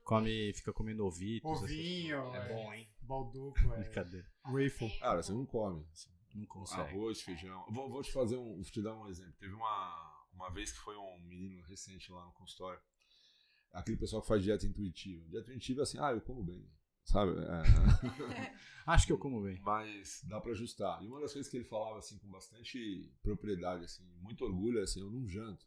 Come, fica comendo ovitos. Ovinho. É, é bom, hein? Balduco, é. Cadê? Waffle. Cara, você não come. Não consegue. Arroz, feijão. Vou, vou te fazer um. Vou te dar um exemplo. Teve uma, uma vez que foi um menino recente lá no consultório. Aquele pessoal que faz dieta intuitiva. Dieta intuitiva é assim, ah, eu como bem. Sabe? É. Acho que eu como bem. Mas dá para ajustar. E uma das coisas que ele falava assim com bastante propriedade, assim, muito orgulho, é assim, eu não janto.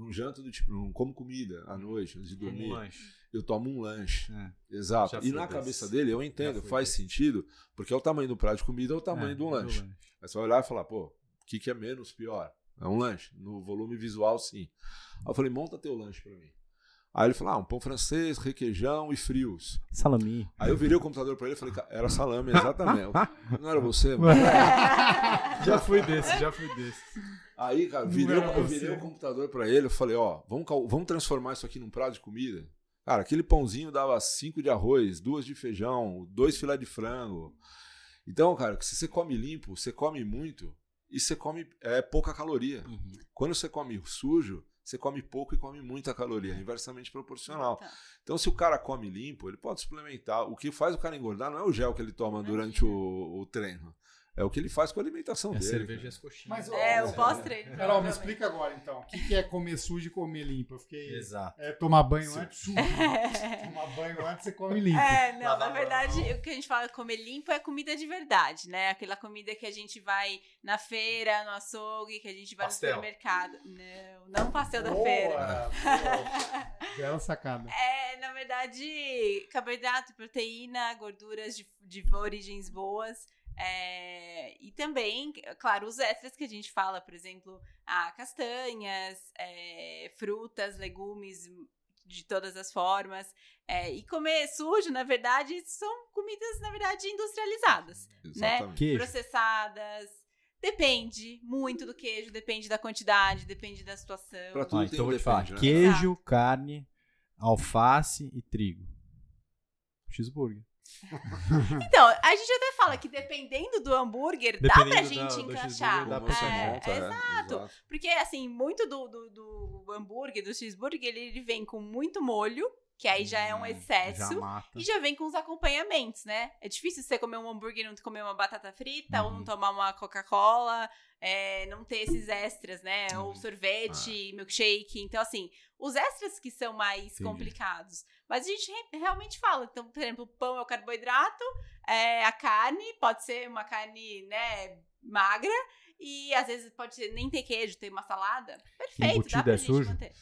Não janto do tipo, não como comida à noite, antes de dormir. Um eu tomo um lanche. É. Exato. E na cabeça dele, eu entendo, faz sentido, porque é o tamanho do prato de comida, é o tamanho é, do lanche. lanche. Aí você vai olhar e falar, pô, o que, que é menos pior? É um lanche. No volume visual, sim. Aí eu falei, monta teu lanche para mim. Aí ele falou: ah, um pão francês, requeijão e frios. Salami. Aí eu virei o computador pra ele e falei: era salame, exatamente. Não era você, mano? já fui desse, já fui desse. Aí, cara, virei, eu virei o computador pra ele e falei: ó, vamos, vamos transformar isso aqui num prato de comida? Cara, aquele pãozinho dava cinco de arroz, duas de feijão, dois filé de frango. Então, cara, se você come limpo, você come muito e você come é, pouca caloria. Uhum. Quando você come sujo, você come pouco e come muita caloria, inversamente proporcional. Tá. Então, se o cara come limpo, ele pode suplementar. O que faz o cara engordar não é o gel que ele toma durante o, o treino. É o que ele faz com a alimentação é dele. cerveja e as coxinhas. Mas, é, o pós-treino. Carol, me explica agora, então. O que é comer sujo e comer limpo? Eu fiquei... Exato. É tomar banho Sim. antes, sujo. tomar banho antes, você come limpo. É, não, na verdade, o que a gente fala comer limpo é comida de verdade, né? Aquela comida que a gente vai na feira, no açougue, que a gente vai pastel. no supermercado. Não, não pastel da boa, feira. Boa. Bela sacada. É, na verdade, carboidrato, proteína, gorduras de, de origens boas. É, e também, claro, os extras que a gente fala, por exemplo, ah, castanhas, é, frutas, legumes de todas as formas. É, e comer sujo, na verdade, são comidas, na verdade, industrializadas, né? Exatamente. Queijo. Processadas. Depende muito do queijo, depende da quantidade, depende da situação. Pra tudo tem então um vou te falar. depende, né? Queijo, carne, alface e trigo. Cheeseburger. Então, a gente até fala que dependendo do hambúrguer, dá pra Dependendo gente da- encaixar. dá pra É, monta, é, exato. Porque, assim, muito do, do, do hambúrguer, do cheeseburger, ele, ele vem com muito molho, que aí já é um Hum, excesso. Já. E já vem com os acompanhamentos, né? É difícil você comer um hambúrguer e não comer uma batata frita, ou não Uhum. tomar uma Coca-Cola, é, não ter esses extras, né? Uhum. Ou sorvete, milkshake. Então, assim, os extras que são mais Entendi. complicados. Mas a gente re- realmente fala. Então, por exemplo, o pão é o carboidrato, é, a carne pode ser uma carne, né, magra. E às vezes pode ser, nem ter queijo, ter uma salada. Perfeito, dá pra é gente sujo? manter.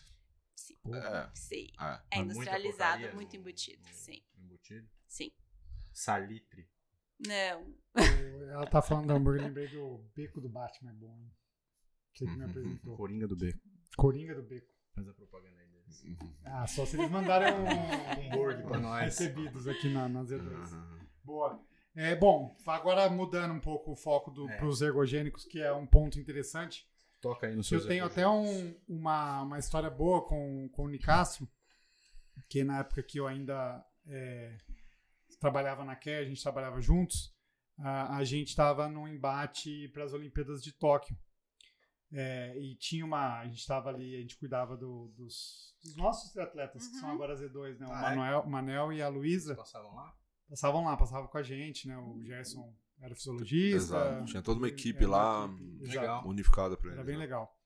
Sim. É, Sim. é. É muita industrializado, porcaria muito no- embutido. no Sim, Embutido. sim. Salitre. Não. Ela tá falando do hambúrguer, lembrei do beco do Batman, é bom. hein? Você que me Uhum. apresentou. Coringa do beco. Coringa do beco. Faz a propaganda aí deles. Ah, só se eles mandaram um Hambúrguer pra nós. recebidos aqui na, na Z2. Uhum. Boa. É, bom, agora mudando um pouco o foco É. para os ergogênicos, que é um ponto interessante. Toca aí no seu Eu tenho até um- uma, uma história boa com, com o Nicastro, que na época que eu ainda é, trabalhava na Care, a gente trabalhava juntos, a, a gente estava num embate para as Olimpíadas de Tóquio. É, e tinha uma. A gente estava ali, a gente cuidava do- dos, dos nossos atletas, que são Uhum. agora Z2, né? O Ah, é? Manuel, o Manel e a Luísa passavam lá? passavam lá, passavam com a gente, né? O Gerson era fisiologista. Exato. Tinha toda uma equipe era uma lá, equipe, exato. Unificada pra Era eles. bem né? legal.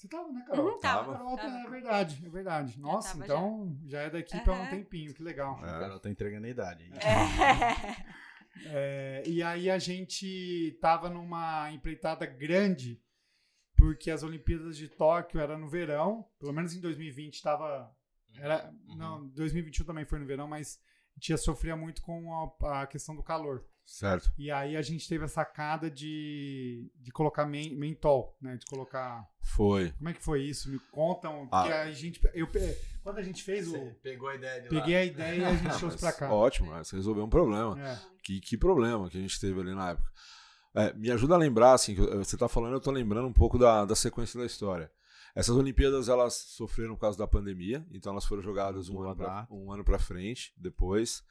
Você tava, né, Carol? Uhum, tava, Carol, tava. É verdade, é verdade. Nossa, tava então já. é da equipe há um tempinho, que legal. O cara tá entregando a idade. É. É, e aí a gente tava numa empreitada grande, porque as Olimpíadas de Tóquio era no verão, pelo menos em 2020 estava. Era, Uhum. Não, 2021 também foi no verão, mas a gente ia sofrer muito com a, a questão do calor. Certo. E aí a gente teve a sacada de, de colocar men, mentol, né? De colocar. Foi. Como é que foi isso? Me contam. Ah. Porque a gente. Eu, quando a gente fez o. Você pegou a ideia de Peguei lá. a ideia e a gente trouxe pra cá. Ótimo, né? você resolveu um problema. É. Que, que problema que a gente teve ali na época. É, me ajuda a lembrar, assim, você tá falando, eu tô lembrando um pouco da, da sequência da história. Essas Olimpíadas, elas sofreram por causa da pandemia, então elas foram jogadas um Boa ano, pra, um ano pra frente, depois.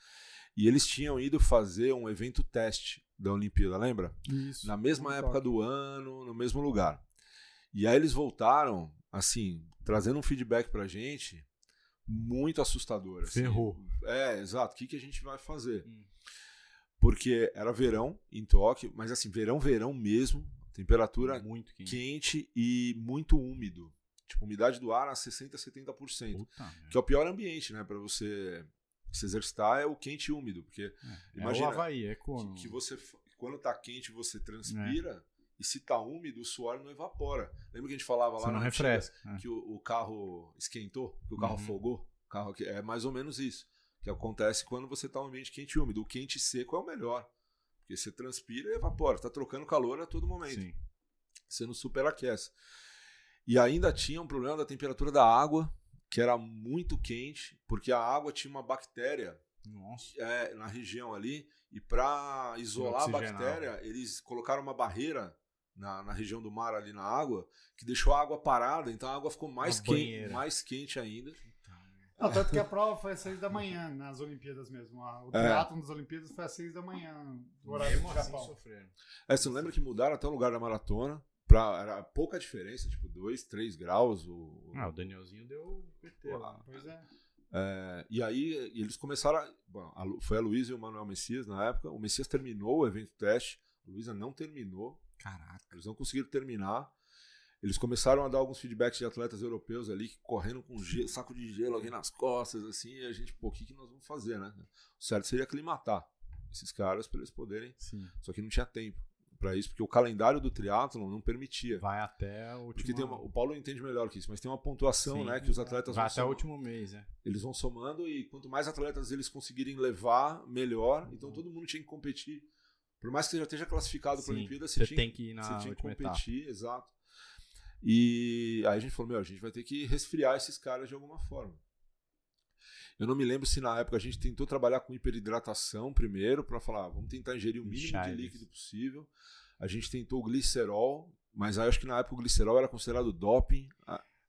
E eles tinham ido fazer um evento teste da Olimpíada, lembra? Isso. Na mesma época top. do ano, no mesmo lugar. E aí eles voltaram, assim, trazendo um feedback pra gente muito assustador. assim. Ferrou. É, exato. O que, que a gente vai fazer? Hum. Porque era verão em Tóquio, mas assim, verão, verão mesmo, temperatura Muito quente. quente e muito úmido. Tipo, umidade do ar a 60, 70%. Puta. Que é o pior ambiente, né, para você se exercitar é o quente e úmido, porque É, imagina é o Havaí, é como. que, que você quando tá quente você transpira e se tá úmido o suor não evapora. Lembra que a gente falava Você lá não na refresca. é. que o, o carro esquentou, que o carro Uhum. afogou? O carro que é mais ou menos isso que acontece quando você tá num ambiente quente e úmido. O quente e seco é o melhor, porque você transpira e evapora, tá trocando calor a todo momento Sim. você não superaquece. E ainda tinha um problema da temperatura da água, que era muito quente, porque a água tinha uma bactéria Nossa. é, na região ali, e para isolar a bactéria, eles colocaram uma barreira na, na região do mar ali na água, que deixou a água parada, então a água ficou mais, quente, mais quente ainda. Não, tanto que a prova foi às seis da manhã nas Olimpíadas mesmo. A- O É. triatlon das Olimpíadas foi às seis da manhã, do horário do assim Japão. sofreram. É, você não lembra que mudaram até o lugar da maratona? Pra, era pouca diferença, tipo 2, 3 graus. O, Ah, o Danielzinho deu PT lá. Pois é. É, e aí eles começaram. A, bom, a foi a Luísa e o Manuel Messias na época. O Messias terminou o evento teste, a Luísa não terminou. Caraca. Eles não conseguiram terminar. Eles começaram a dar alguns feedbacks de atletas europeus ali, correndo com gelo, saco de gelo aqui nas costas, assim, e a gente, pô, o que, que nós vamos fazer, né? O certo seria aclimatar esses caras para eles poderem. Sim. Só que não tinha tempo para isso, porque o calendário do triatlon não permitia. Vai até o último. Porque tem uma, o Paulo entende melhor que isso, mas tem uma pontuação, Sim. né, que os atletas Vai vão até o somar. último mês, é. Eles vão somando e quanto mais atletas eles conseguirem levar, melhor. Então todo mundo tinha que competir. Por mais que você já esteja classificado para a Olimpíada, você você, tinha, tem que ir você na tinha que última etapa. competir, exato. E aí a gente falou, meu, a gente vai ter que resfriar esses caras de alguma forma. Eu não me lembro se na época a gente tentou trabalhar com hiperidratação primeiro, para falar, ah, vamos tentar ingerir o mínimo Chaves. de líquido possível. A gente tentou o glicerol, mas aí acho que na época o glicerol era considerado doping.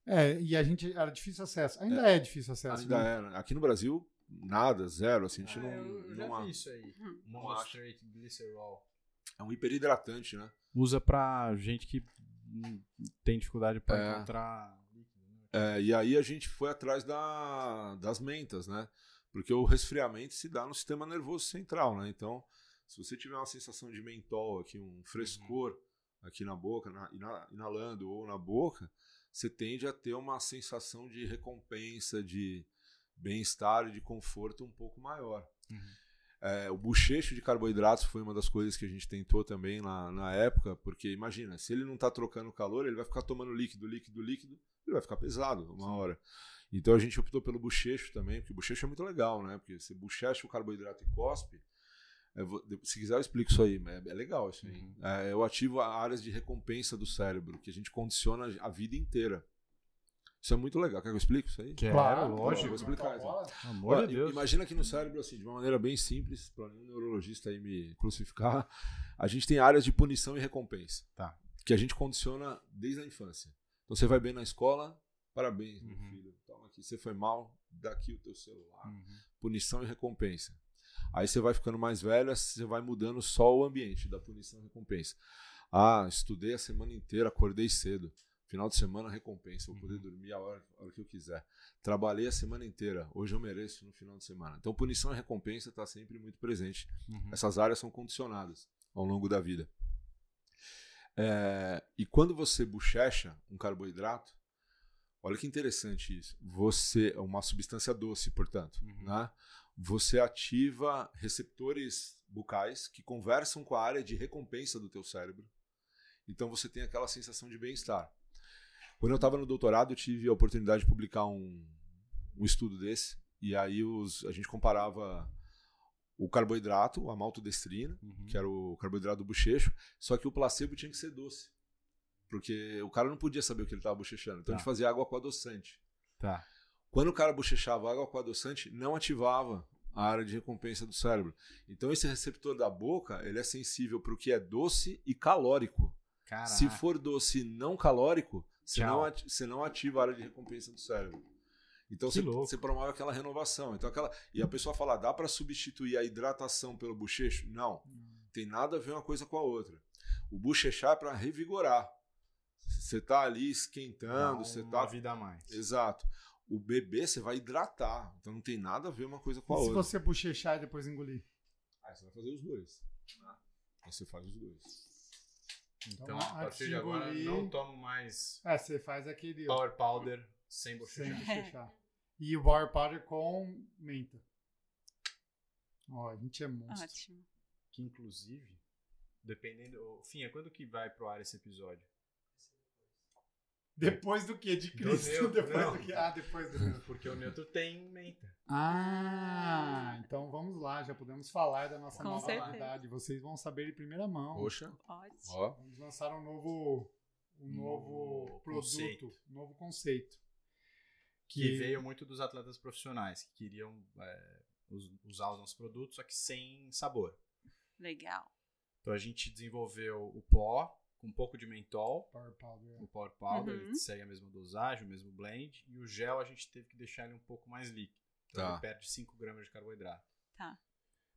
É, e a gente era difícil acesso. Ainda é, difícil acesso. Ainda né? era. Aqui no Brasil, nada, zero. Assim, a gente Ah, não, eu, eu não já há- vi isso aí. Hum. Monostrate glycerol. É um hiperidratante, né? Usa pra gente que hum, tem dificuldade pra É. encontrar? É, e aí a gente foi atrás da, das mentas, né? Porque o resfriamento se dá no sistema nervoso central, né? Então, se você tiver uma sensação de mentol aqui, um frescor aqui na boca, na- ina- inalando ou na boca, você tende a ter uma sensação de recompensa, de bem-estar e de conforto um pouco maior. É, o bochecho de carboidratos foi uma das coisas que a gente tentou também na, na época, porque imagina, se ele não está trocando calor, ele vai ficar tomando líquido, líquido, líquido, ele vai ficar pesado uma hora. Então a gente optou pelo bochecho também, porque o bochecho é muito legal, né? Porque você bochecha o carboidrato e cospe. é, se quiser eu explico isso aí, mas é, é legal isso aí. Uhum. É, eu ativo áreas de recompensa do cérebro, que a gente condiciona a vida inteira. Isso é muito legal. Quer que eu explique isso aí? Quero, Claro, lógico. vou explicar, então. Amor Olha, de Deus. Imagina que no cérebro, assim, de uma maneira bem simples, para nenhum neurologista aí me crucificar, a gente tem áreas de punição e recompensa. Tá. Que a gente condiciona desde a infância. Então você vai bem na escola, parabéns, meu Uhum. filho. Toma aqui, você foi mal, daqui o teu celular. Uhum. Punição e recompensa. Aí você vai ficando mais velho, você vai mudando só o ambiente da punição e recompensa. Ah, estudei a semana inteira, acordei cedo. Final de semana, recompensa. Vou poder Uhum. dormir a hora, a hora que eu quiser. Trabalhei a semana inteira. Hoje eu mereço no final de semana. Então, punição e recompensa está sempre muito presente. Uhum. Essas áreas são condicionadas ao longo da vida. É, e quando você bochecha um carboidrato, olha que interessante isso. Você é uma substância doce, portanto, Uhum. né? Você ativa receptores bucais que conversam com a área de recompensa do teu cérebro. Então você tem aquela sensação de bem-estar. Quando eu estava no doutorado, eu tive a oportunidade de publicar um, um estudo desse. E aí os, a gente comparava o carboidrato, a maltodestrina, Uhum. que era o carboidrato do bochecho, só que o placebo tinha que ser doce. Porque o cara não podia saber o que ele estava bochechando. Então a Tá. gente fazia água com adoçante. Tá. Quando o cara bochechava água com adoçante, não ativava a área de recompensa do cérebro. Então esse receptor da boca, ele é sensível para o que é doce e calórico. Caraca. Se for doce e não calórico, você não, ati- você não ativa a área de recompensa do cérebro. Então Que você, você promove aquela renovação. Então aquela e a pessoa fala, dá para substituir a hidratação pelo bochecho? Não. Tem nada a ver uma coisa com a outra. O bochechar é para revigorar. Você tá ali esquentando, você uma tá vida a mais. Exato. O bebê você vai hidratar. Então não tem nada a ver uma coisa com a E se outra. você bochechar e depois engolir? Aí você vai fazer os dois. Aí você faz os dois. Então, Então, a partir de agora, engolir- não tomo mais É, você faz aquele. Power Powder sem sem bochecha. bochechar. E o Power Powder com menta. Ó, a gente é monstro. Ótimo. Que inclusive, dependendo. Fim, é quando que vai pro ar esse episódio? Depois do que? De Do Cristo? neutro, depois não. do que? Ah, depois do neutro. Porque o neutro tem menta. Ah, então vamos lá, já podemos falar da nossa Com nova certeza. novidade. Vocês vão saber de primeira mão. Poxa, Ótimo. ó. Vamos lançar um novo, um novo Novo produto, conceito. um novo conceito. Que veio muito dos atletas profissionais que queriam é, us- usar os nossos produtos, só que sem sabor. Legal. Então a gente desenvolveu o pó com um pouco de mentol, Power Powder. o Power Powder, Uhum. ele segue a mesma dosagem, o mesmo blend, e o gel a gente teve que deixar ele um pouco mais líquido. Então Tá. ele perde 5 gramas de carboidrato. Tá.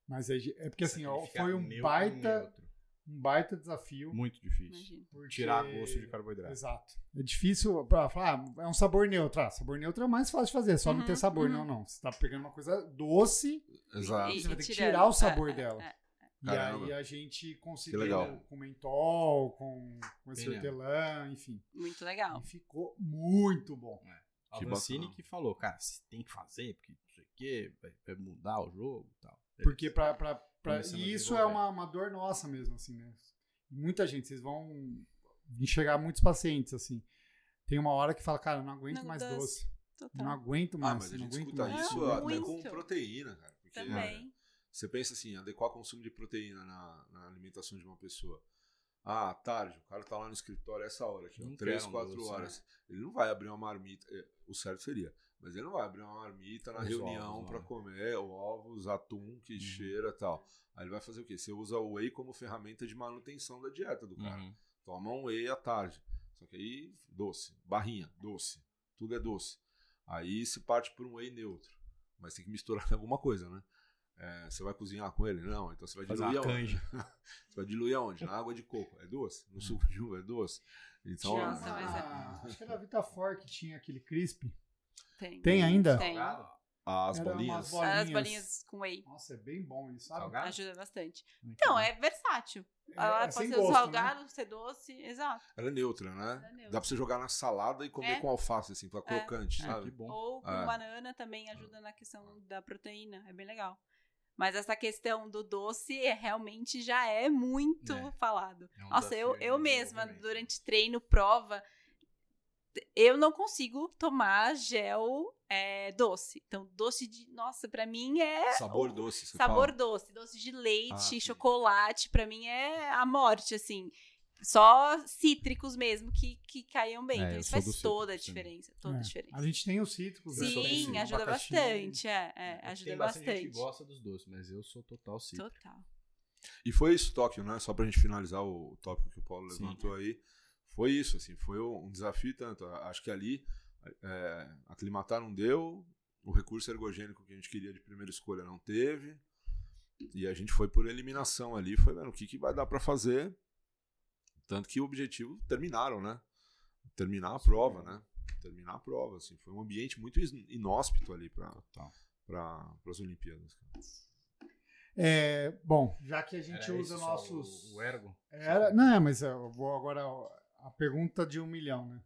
Mas aí, é porque assim, que ó, foi um baita, neutro. Um baita desafio. Muito difícil. Porque- Tirar gosto de carboidrato. Exato. É difícil pra falar, ah, é um sabor neutro. Ah, sabor neutro é mais fácil de fazer, só não Uhum, ter sabor. uhum. Não, não. Você tá pegando uma coisa doce Exato. você vai ter que tirar o sabor É, é, dela. é. e Caramba. aí a gente conseguiu legal. com mentol, com, com esse hortelã, enfim. Muito legal. E ficou muito bom. A Que Vancini bacana. que falou, cara, você tem que fazer, porque não sei o quê, vai, vai mudar o jogo e tal. Porque pra, pra, pra- e isso é uma, uma dor nossa mesmo, assim, né? Muita gente, vocês vão enxergar muitos pacientes, assim. Tem uma hora que fala, cara, eu não aguento Não, mais doce. doce. Total. Não aguento Ah, mais. mas a não gente aguento escuta mais. isso Ah, até com proteína, cara. Porque Também. você pensa assim, adequar o consumo de proteína na, na alimentação de uma pessoa. Ah, tarde, o cara tá lá no escritório essa hora, aqui, ó, Não 3, quero um 4 doce, horas. Ele não vai abrir uma marmita. é, O certo seria. Mas ele não vai abrir uma marmita na Os reunião ovos, para né? comer ovos, atum que cheira e tal. Aí ele vai fazer o quê? Você usa o whey como ferramenta de manutenção da dieta do cara. Uhum. Toma um whey à tarde. Só que aí, doce. Barrinha, doce. Tudo é doce. Aí se parte por um whey neutro. Mas tem que misturar alguma coisa, né? É, você vai cozinhar com ele? Não. Então você vai Fazer diluir uma aonde? canja. Você vai diluir aonde? Na água de coco. É doce? Hum. No suco de uva é doce? Então, Nossa, mas é- Ah, acho que era a Vitafor que tinha aquele crisp. Tem. Tem ainda? Tem. as Era bolinhas. bolinhas. As bolinhas com whey. Nossa, é bem bom isso, sabe? Salgado? Ajuda bastante. Muito Então, bom. é versátil. É- Ela é pode ser gosto, né? salgado, ser doce, exato. Ela é neutra, né? É neutra. Dá pra você jogar na salada e comer É. com alface, assim, fica É. crocante, Ah, sabe? que bom. Ou com É. banana também ajuda na questão da proteína. É bem legal. Mas essa questão do doce é, realmente já é muito É. falado. É um Nossa, eu, eu de mesma, durante treino, prova, eu não consigo tomar gel é, doce. Então, doce de. Nossa, pra mim é. Sabor doce, você Sabor fala? doce, doce de leite, Ah, sim. chocolate, pra mim é a morte, assim. Só cítricos mesmo que, que caiam bem. É, então isso faz do toda a cítrico, sim. diferença. Toda É. a diferença. A gente tem os cítricos. né? Sim, cítrico, ajuda abacaxi. bastante. É, é, Aqui ajuda tem bastante gente que bastante. gosta dos doces, mas eu sou total cítrico. Total. E foi isso, Tóquio, né? Só pra gente finalizar o tópico que o Paulo Sim. levantou aí. Foi isso, assim, foi um desafio e tanto. Acho que ali, é, aclimatar não deu, o recurso ergogênico que a gente queria de primeira escolha não teve, e a gente foi por eliminação ali, foi vendo o que, que vai dar pra fazer. Tanto que o objetivo, terminaram, né? Terminar a prova, né? Terminar a prova, assim. Foi um ambiente muito inóspito ali Total. pra, as Olimpíadas. É, bom, já que a gente Era usa nossos. O, o ergo? Era, não, mas eu vou agora a pergunta de um milhão, né?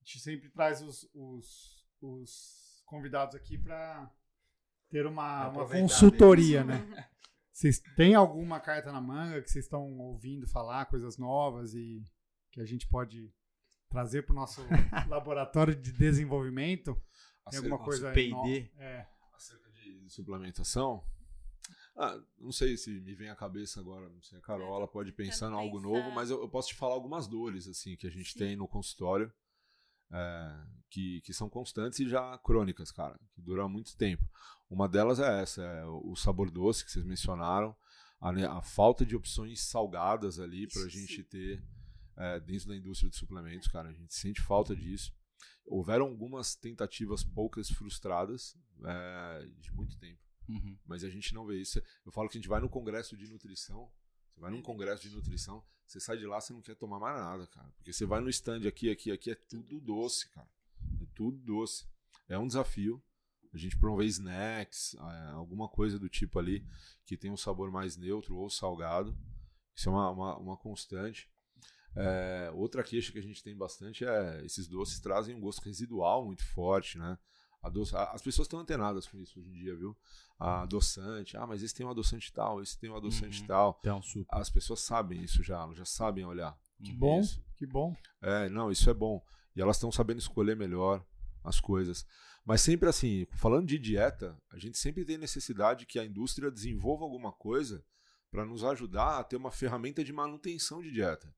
A gente sempre traz os, os, os convidados aqui para ter uma, uma consultoria, né? Vocês têm alguma carta na manga que vocês estão ouvindo falar, coisas novas e que a gente pode trazer para o nosso laboratório de desenvolvimento? Tem alguma coisa P&D? É. Acerca de suplementação? Ah, não sei se me vem à cabeça agora, não sei, a Carola pode pensar em algo novo, mas eu, eu posso te falar algumas dores assim que a gente Sim. tem no consultório, é, que, que são constantes e já crônicas, cara, que duram muito tempo. Uma delas é essa, é o sabor doce que vocês mencionaram, a, a falta de opções salgadas ali para a gente sim. ter é, dentro da indústria de suplementos, cara, a gente sente falta disso. Houveram algumas tentativas poucas frustradas é, de muito tempo Uhum. mas a gente não vê isso. Eu falo que a gente vai no congresso de nutrição, você vai num congresso de nutrição, você sai de lá, você não quer tomar mais nada, cara. Porque você vai no stand aqui, aqui, aqui, é tudo doce, cara. É tudo doce. É um desafio. A gente promover snacks, é, alguma coisa do tipo ali, que tem um sabor mais neutro ou salgado. Isso é uma, uma, uma constante. É, outra queixa que a gente tem bastante é esses doces trazem um gosto residual muito forte, né? A doce, a- as pessoas estão antenadas com isso hoje em dia, viu? A adoçante, ah, mas esse tem um adoçante tal, esse tem um adoçante Uhum. tal. Então, super. As pessoas sabem isso já, já sabem olhar. Que Uhum. bom, Isso. que bom. É, não, isso é bom. E elas estão sabendo escolher melhor as coisas. Mas sempre assim, falando de dieta, a gente sempre tem necessidade que a indústria desenvolva alguma coisa para nos ajudar a ter uma ferramenta de manutenção de dieta.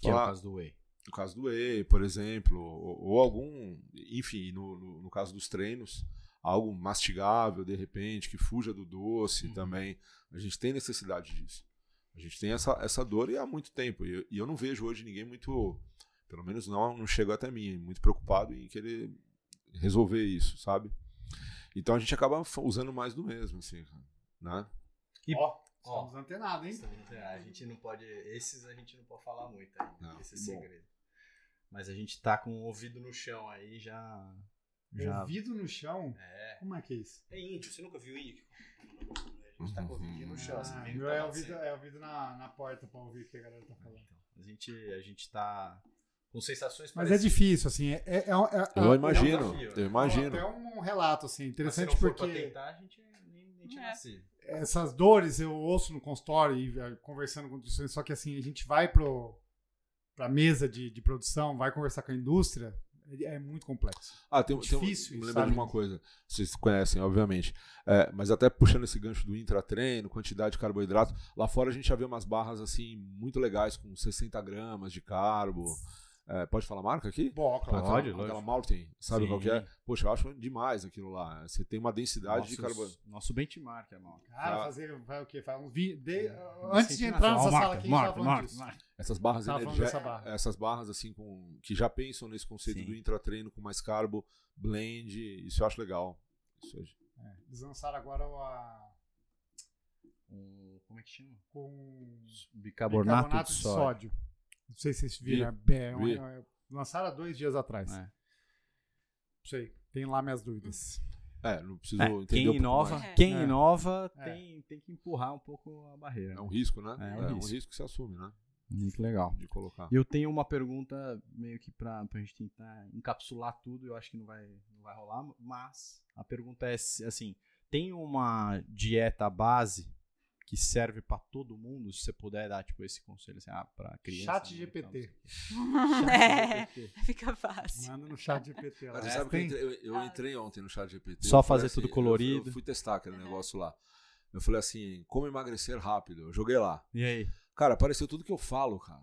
Que é o caso do whey. No caso do whey, por exemplo, ou, ou algum, enfim, no, no, no caso dos treinos, algo mastigável de repente, que fuja do doce Uhum. também. A gente tem necessidade disso. A gente tem essa, essa dor e há muito tempo. E eu, e eu não vejo hoje ninguém muito, pelo menos não, não chegou até mim, muito preocupado em querer resolver isso, sabe? Então a gente acaba usando mais do mesmo, assim, cara, né? E- Ó, ó, estamos antenados, hein? A gente não pode. Esses a gente não pode falar muito ainda. Não, esse é segredo. Mas a gente tá com o ouvido no chão aí já. Já. Ouvido no chão? É. Como é que é isso? É índio, você nunca viu índio? A gente tá com o ouvido no chão, assim, Ah, no meu é ouvido, sempre. é ouvido na, na porta pra ouvir o que a galera tá falando. Então, a gente, a gente tá com sensações Mas é difícil, assim. É, é, é, é- Eu é- imagino, desafio, eu né? imagino. Até um relato, assim, Mas se interessante não for pra porque tentar, a gente nem, nem tinha É. nascido. essas dores eu ouço no consultório e conversando com nutricionistas, só que assim, a gente vai pro, pra mesa de, de produção, vai conversar com a indústria, é, muito complexo. Ah, tem, É tem um- difícil me isso, lembra de uma coisa. Vocês conhecem, obviamente. É, mas até puxando esse gancho do intratreino, quantidade de carboidrato. Lá fora a gente já vê umas barras assim muito legais com 60 gramas de carbo. É, pode falar marca aqui? Bom, claro. Pode, aquela, aquela Mountain, sabe Sim. qual que é? Poxa, eu acho demais aquilo lá. Você tem uma densidade de Nossos- carbono. Nosso benchmark, irmão. Cara, Tá. fazer, vai o quê? Faz um vi... de- Antes de entrar nessa marca, sala aqui, marca, marca, disso. marca. Essas barras energéticas, barra. essas barras assim com que já pensam nesse conceito Sim. do intratreino com mais carbo, blend, isso eu acho legal. Isso é- É, eles lançaram agora a... Um, como é que chama? com Bicarbonato, de sódio. Não sei se vocês Vi. viram. É, Vi. é, lançaram há dois dias atrás. É. Não sei. Tem lá minhas dúvidas. É, não preciso É, entender quem inova. É. quem É. inova É. tem, tem que empurrar um pouco a barreira. É um risco, né? É, É, um um, risco. risco que se assume, né? Muito legal. De colocar. Eu tenho uma pergunta meio que pra, pra gente tentar encapsular tudo, eu acho que não vai, não vai rolar, mas a pergunta é assim, tem uma dieta base que serve pra todo mundo, se você puder dar tipo esse conselho assim, ah, pra criança. Chat né, GPT. tal, É, GPT. fica fácil. Manda no chat GPT. lá. Mas É, sabe que eu tem- entrei, eu, eu Ah. entrei ontem no chat GPT. Só eu fazer tudo eu- colorido. Eu, fui testar aquele negócio lá. Eu falei assim, como emagrecer rápido. Eu joguei lá. E aí? Cara, apareceu tudo que eu falo, cara.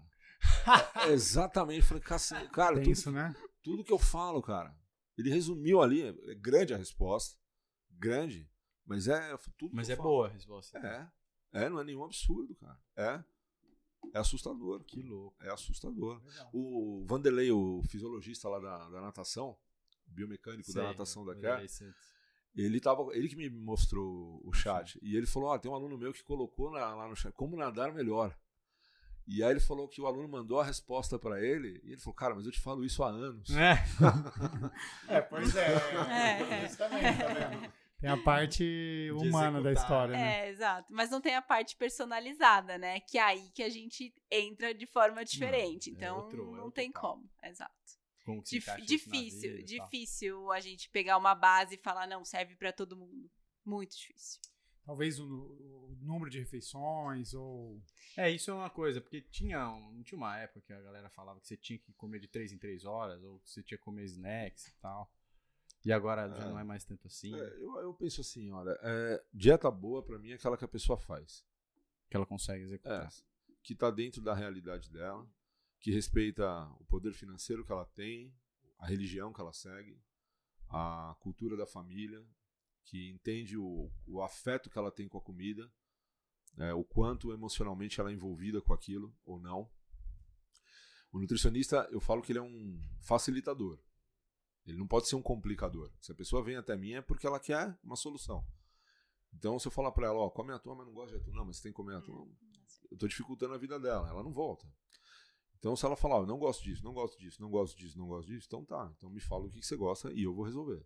É Exatamente. Eu falei, "Cacete, cara, Tem tudo, isso, né? tudo que eu falo, cara. Ele resumiu ali, é grande a resposta. Grande. Mas é tudo Mas que eu é falo. boa a resposta. É. É, não é nenhum absurdo, cara. É. É assustador. Que louco. É assustador. Legal. O Vanderlei, o fisiologista lá da, da natação, biomecânico da natação da Santos. ele tava, ele que me mostrou o chat. E ele falou: "Ó, tem um aluno meu que colocou na- lá no chat como nadar melhor". E aí ele falou que o aluno mandou a resposta pra ele, e ele falou: "Cara, mas eu te falo isso há anos". É. É, pois é. É. Isso também, tá vendo? Tem a parte humana da história, né? É, exato. Mas não tem a parte personalizada, né? Que é aí que a gente entra de forma diferente. é então, outro- é não outro tem papo. como. Exato. Como que se Dif- difícil, vida e tal. difícil a gente pegar uma base e falar, não, serve pra todo mundo. Muito difícil. Talvez o, o número de refeições ou... É, isso é uma coisa, porque tinha, um, não tinha uma época que a galera falava que você tinha que comer de 3 em 3 horas, ou que você tinha que comer snacks e tal. E agora já É. não é mais tanto assim, É, eu, eu penso assim, olha, é, dieta boa pra mim é aquela que a pessoa faz. que ela consegue executar. É, que tá dentro da realidade dela, que respeita o poder financeiro que ela tem, a religião que ela segue, a cultura da família, que entende o, o afeto que ela tem com a comida, né, o quanto emocionalmente ela é envolvida com aquilo ou não. O nutricionista, eu falo que ele é um facilitador. Ele não pode ser um complicador. Se a pessoa vem até mim é porque ela quer uma solução. Então, se eu falar pra ela, ó, come atum, mas não gosta de atum, não, mas você tem que comer atum, eu tô dificultando a vida dela, ela não volta. Então, se ela falar, ó, eu não gosto disso, não gosto disso, não gosto disso, não gosto disso, então tá. Então me fala o que que você gosta e eu vou resolver.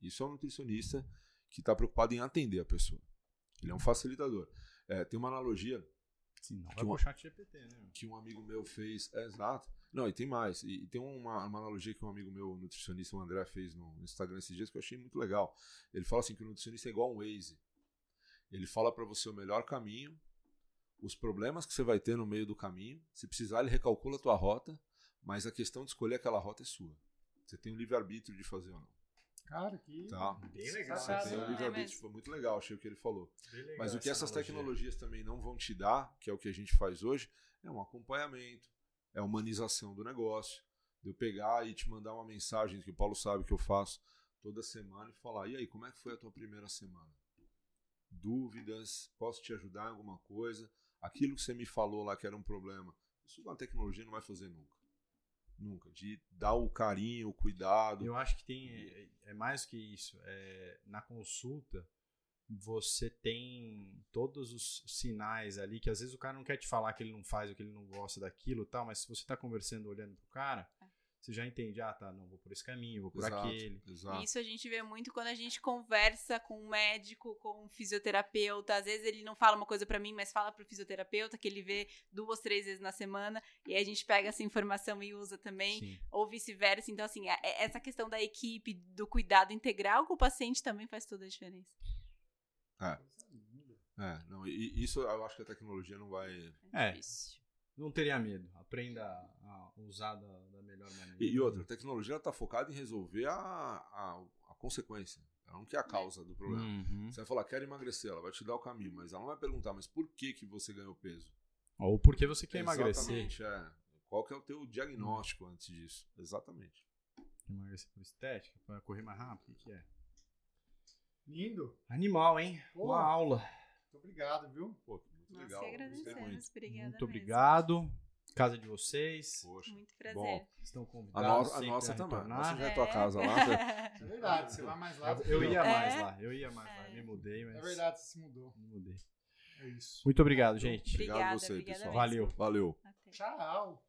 Isso é um nutricionista que está preocupado em atender a pessoa. Ele é um facilitador. É, tem uma analogia Sim, não Que vai uma- pro chat GPT, né? que um amigo meu fez. É, exato. Não, e tem mais. E, e tem uma, uma analogia que um amigo meu, nutricionista, o André, fez no Instagram esses dias que eu achei muito legal. Ele fala assim que o nutricionista é igual um Waze. Ele fala para você o melhor caminho, os problemas que você vai ter no meio do caminho. Se precisar, ele recalcula a tua rota, mas a questão de escolher aquela rota é sua. Você tem o livre-arbítrio de fazer ou não. Cara, que... Tá? Bem legal. Você tem o é livre-arbítrio. mesmo. Foi muito legal, achei o que ele falou. Mas o que essa essas analogia. tecnologias também não vão te dar, que é o que a gente faz hoje, é um acompanhamento, é a humanização do negócio. De eu pegar e te mandar uma mensagem que o Paulo sabe que eu faço toda semana e falar: e aí, como é que foi a tua primeira semana? Dúvidas? Posso te ajudar em alguma coisa? Aquilo que você me falou lá que era um problema, isso a tecnologia não vai fazer nunca. Nunca. De dar o carinho, o cuidado. Eu acho que tem. É, é mais que isso. É, na consulta, você tem todos os sinais ali que às vezes o cara não quer te falar que ele não faz ou que ele não gosta daquilo e tal, mas se você tá conversando olhando pro cara, você já entende, ah, tá, não, vou por esse caminho, vou por Exato, aquele. exato. Isso a gente vê muito quando a gente conversa com um médico, com um fisioterapeuta. Às vezes ele não fala uma coisa pra mim, mas fala pro fisioterapeuta que ele vê duas, três vezes na semana. E aí a gente pega essa informação e usa também. Sim. Ou vice-versa. Então, assim, é- é- essa questão da equipe, do cuidado integral com o paciente também faz toda a diferença. É, não, e, isso eu acho que a tecnologia não vai. É. difícil. Não teria medo. Aprenda a usar da, da melhor maneira. E, e outra, a tecnologia está focada em resolver a, a, a consequência. Ela não quer a causa do problema. Uhum. Você vai falar, quero emagrecer, ela vai te dar o caminho, mas ela não vai perguntar, mas por que, que você ganhou peso? Ou porque você quer emagrecer. Exatamente, é. Qual que é o teu diagnóstico antes disso? Exatamente. Emagrecer por estética, para correr mais rápido, o que, que é? Lindo. Animal, hein? Pô. Uma aula. Muito obrigado, viu? Pô, muito Nós legal. agradecemos. muito. Obrigada Muito mesmo. obrigado. Casa de vocês. Poxa. Muito prazer. Bom, Estão a, convidados. no- a nossa a também. retornar. Nossa já é tua casa lá. É verdade, você vai mais lá. do que Eu ia É. mais lá, eu ia mais lá. Me mudei, mas. É verdade, você se mudou. Me mudei. É isso. Muito obrigado, gente. Obrigado Obrigada, você, obrigada pessoal. mesmo. Valeu. Valeu. Até. Tchau.